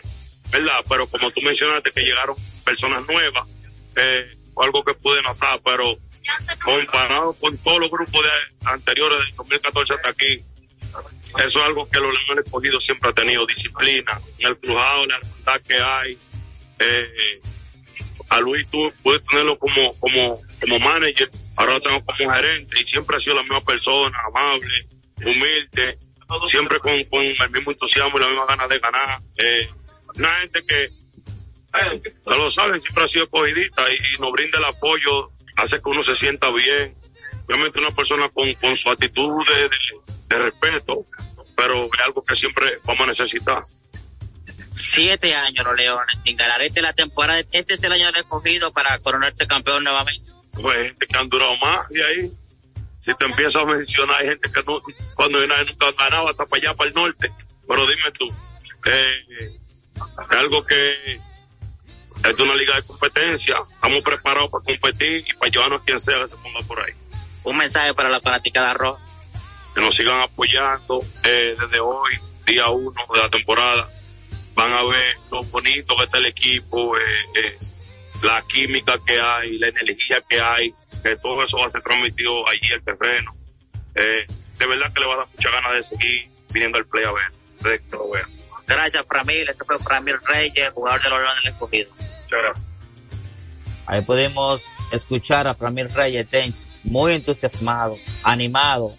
¿verdad? Pero como tú mencionaste que llegaron personas nuevas, eh, algo que pude notar, pero comparado con todos los grupos de anteriores del 2014 hasta aquí, eso es algo que los Leones escogidos siempre ha tenido, disciplina, en el crujado, la hermandad que hay, eh, a Luis tú puedes tenerlo como, como, como manager, ahora lo tengo como gerente y siempre ha sido la misma persona, amable, humilde, siempre con, el mismo entusiasmo y la misma ganas de ganar. Eh, una gente que, no lo saben, siempre ha sido escogidita y, nos brinda el apoyo, hace que uno se sienta bien. Obviamente una persona con, su actitud de, de- respeto, pero es algo que siempre vamos a necesitar. Siete años los Leones sin ganar. Esta es la temporada, este es el año escogido para coronarse campeón nuevamente. Pues hay gente que han durado más y ahí si te empiezas a mencionar hay gente que no, cuando nadie nunca ganaba hasta para allá para el norte. Pero dime tú eh, algo que es una liga de competencia estamos preparados para competir y para llevarnos a quien sea que se ponga por ahí. Un mensaje para la fanaticada roja. que nos sigan apoyando eh, desde hoy día uno de la temporada. Van a ver lo bonito que está el equipo eh, eh, la química que hay, la energía que hay, que todo eso va a ser transmitido allí al terreno. Eh, de verdad que le va a dar mucha ganas de seguir viniendo al play a ver, de que lo vean. Gracias, Framil. Este fue Framil Reyes, jugador de los Leones del Escogido. Muchas gracias. Ahí pudimos escuchar a Framil Reyes Ten, muy entusiasmado, animado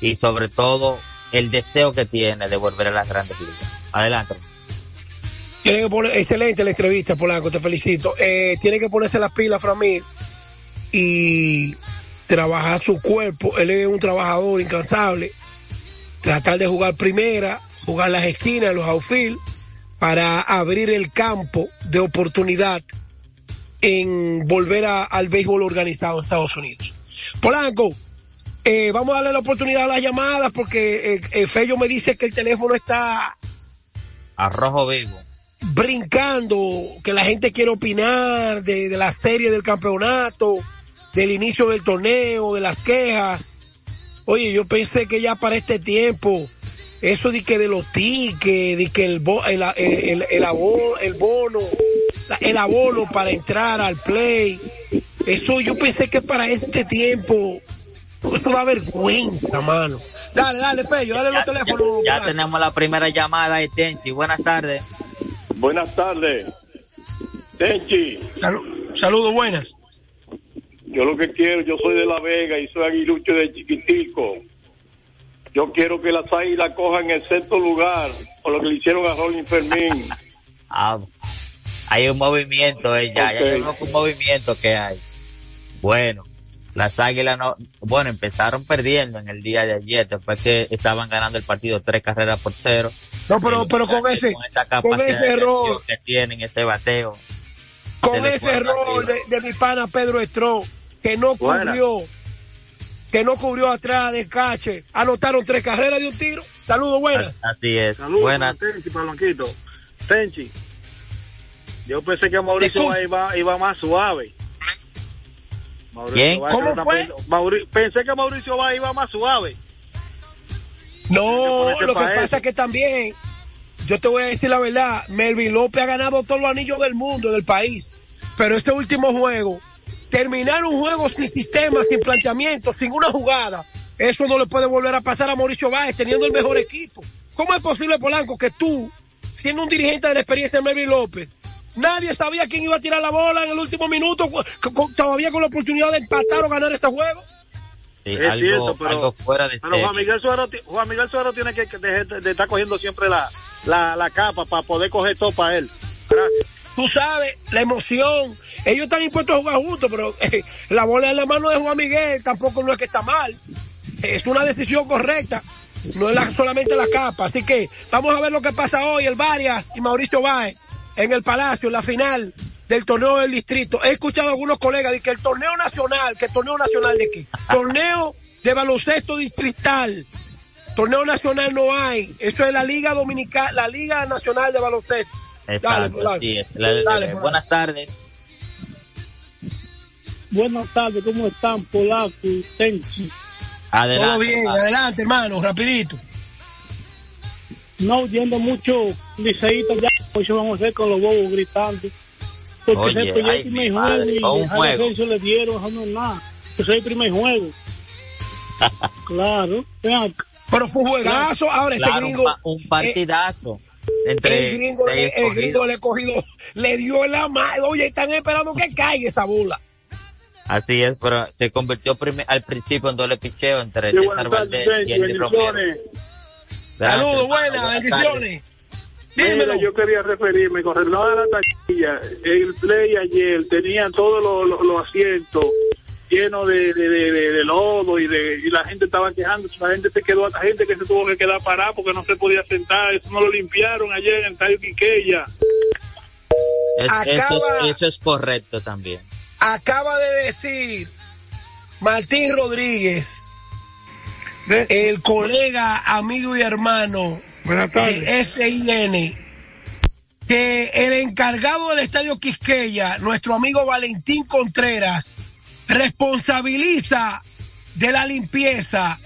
y sobre todo el deseo que tiene de volver a las grandes ligas. Adelante. Tiene que poner, excelente la entrevista, Polanco, te felicito. Eh, tiene que ponerse las pilas, Framil, y trabajar su cuerpo. Él es un trabajador incansable. Tratar de jugar primera, jugar las esquinas, los outfield, para abrir el campo de oportunidad en volver al béisbol organizado en Estados Unidos. Polanco, eh, vamos a darle la oportunidad a las llamadas porque eh, eh, Fello me dice que el teléfono está A rojo vivo. Brincando, que la gente quiere opinar de, de la serie del campeonato, del inicio del torneo, de las quejas. Oye, yo pensé que ya para este tiempo, eso de que de los tickets, de que el, bo- el, el, el- el abo- el bono, el abono para entrar al play. Eso yo pensé que para este tiempo, eso da vergüenza, mano. Dale, dale, Pello, dale los teléfonos. Ya, tenemos la primera llamada de Tenchi. Buenas tardes. Buenas tardes. Tenchi. Saludos, buenas. Yo lo que quiero, yo soy de La Vega y soy aguilucho de chiquitico. Yo quiero que las águilas cojan el sexto lugar por lo que le hicieron a Rolling Fermín. Ah, hay un movimiento, eh, ya, ya hay un movimiento que hay. Bueno, las águilas no, bueno, empezaron perdiendo en el día de ayer, después que estaban ganando el partido tres carreras por cero. No, pero, pero con ese, con, ese error que tienen, ese bateo. Con ese error de, mi pana Pedro Estro, que no cubrió, que no cubrió atrás de cache, anotaron tres carreras de un tiro. Saludos, buenas. Así es. Saludos, buenas. Tenchi, Palanquito. Tenchi. Yo pensé que Mauricio iba, iba más suave. ¿Quién? ¿Cómo fue? pensé que Mauricio iba más suave. No, lo que pasa es que también, yo te voy a decir la verdad, Melvin López ha ganado todos los anillos del mundo, del país. Pero este último juego, terminar un juego sin sistema, sin planteamiento, sin una jugada, eso no le puede volver a pasar a Mauricio Báez teniendo el mejor equipo. ¿Cómo es posible, Polanco, que tú, siendo un dirigente de la experiencia de Melvin López, Nadie sabía quién iba a tirar la bola en el último minuto, todavía con la oportunidad de empatar o ganar este juego. es algo, cierto, pero, fuera de pero Juan Miguel, Suero, Juan Miguel Suero tiene que dejar de, estar cogiendo siempre la, la, capa para poder coger todo para él. Tú sabes, la emoción. Ellos están impuestos a jugar juntos, pero eh, la bola en la mano de Juan Miguel tampoco no es que está mal. Es una decisión correcta. No es solamente la capa. Así que vamos a ver lo que pasa hoy. El Varias y Mauricio Báez en el Palacio, en la final del torneo del distrito. He escuchado a algunos colegas de que el torneo nacional, que el torneo nacional de qué? Torneo de baloncesto distrital. Torneo nacional no hay. Eso es la Liga Dominicana, la Liga Nacional de Baloncesto. Dale, buenas tardes. Buenas tardes, ¿cómo están, Polaco y Tenchi? Adelante. Todo bien, adelante, hermano, rapidito. No yendo mucho liceíta ya, pues vamos a hacer con los bobos gritando. Porque Oye, es el primer juego y un juego. se le dieron, no es nada. Ese es el primer juego. claro. Pero fue un juegazo, ahora este gringo. Un, partidazo. entre el gringo, el, el gringo le cogido, le dio la mano. Oye, están esperando que caiga esa bola. Así es, pero se convirtió al principio en doble picheo entre César Valdés y Andy Romero. Saludos, buenas, bendiciones. Dímelo. yo quería referirme con relación a la taquilla. El play ayer tenía todos los, asientos llenos de, de, lodo y, de, y la gente estaba quejando. La gente se quedó, la gente que se tuvo que quedar parada porque no se podía sentar. Eso no lo limpiaron ayer en el estadio Quiqueya. eso, eso es correcto también. Acaba de decir Martín Rodríguez el colega, amigo y hermano de SIN, que el encargado del Estadio Quisqueya, nuestro amigo Valentín Contreras, responsabiliza de la limpieza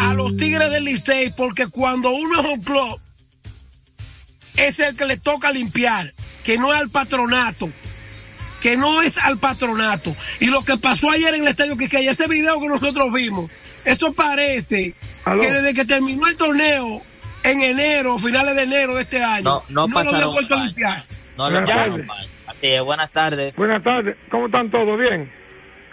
a los Tigres del Licey porque cuando uno es un club es el que le toca limpiar, que no es al patronato, que no es al patronato. Y lo que pasó ayer en el Estadio Quisqueya, ese video que nosotros vimos, esto parece que desde que terminó el torneo en enero, finales de enero de este año, no, no, lo habían vuelto a limpiar. No lo Así es, buenas tardes. Buenas tardes, ¿cómo están todos? ¿Bien?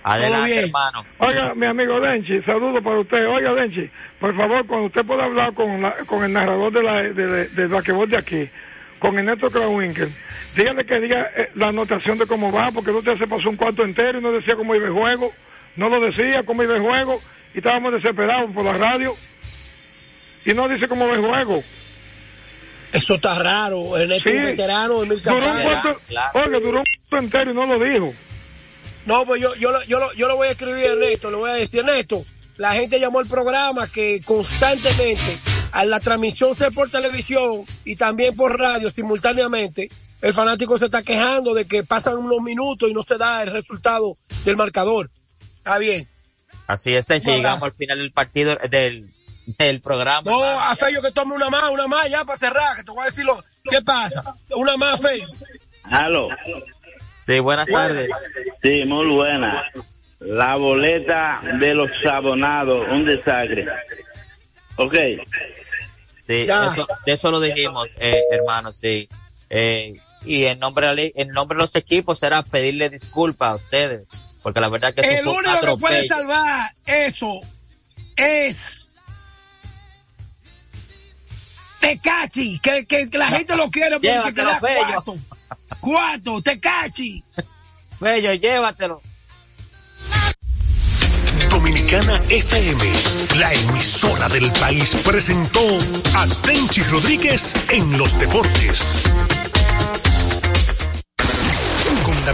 Adelante, bien? hermano. Oiga, mi amigo Denchi, saludo para usted. Oiga, Denchi, por favor, cuando usted pueda hablar con, la, con el narrador de la, de, de, de aquí, con Ernesto Krawinkel, dígale que diga eh, la anotación de cómo va, porque usted se pasó un cuarto entero y no decía cómo iba el juego, no lo decía cómo iba el juego, y estábamos desesperados por la radio y no dice cómo va el juego. Eso está raro, el sí. veterano de mil duró un cuarto, Oye, duró un cuarto entero y no lo dijo. No, pues yo, yo, yo, lo, yo lo voy a escribir a Ernesto, le voy a decir, Ernesto, la gente llamó al programa que constantemente a la transmisión sea por televisión y también por radio simultáneamente, el fanático se está quejando de que pasan unos minutos y no se da el resultado del marcador. Está bien. Así es, llegamos al final del partido del, del programa. No, a Fello que tome una más, una más ya para cerrar, que te voy a decir lo, qué pasa. Una más, Fello. Aló. Sí, buenas tardes. Sí, muy buena. La boleta de los abonados, un desastre. Ok. Sí, eso, de eso lo dijimos, eh, hermano, sí. Eh, y en nombre, de en nombre de los equipos será pedirle disculpas a ustedes, porque la verdad que el único que puede salvar eso es Tecachi, que, que, la gente lo quiere porque queda cuatro. Cuatro, Tecachi. Bello, llévatelo. Dominicana FM, la emisora del país, presentó a Tenchi Rodríguez en los deportes.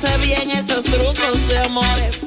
Sé bien esos trucos de amores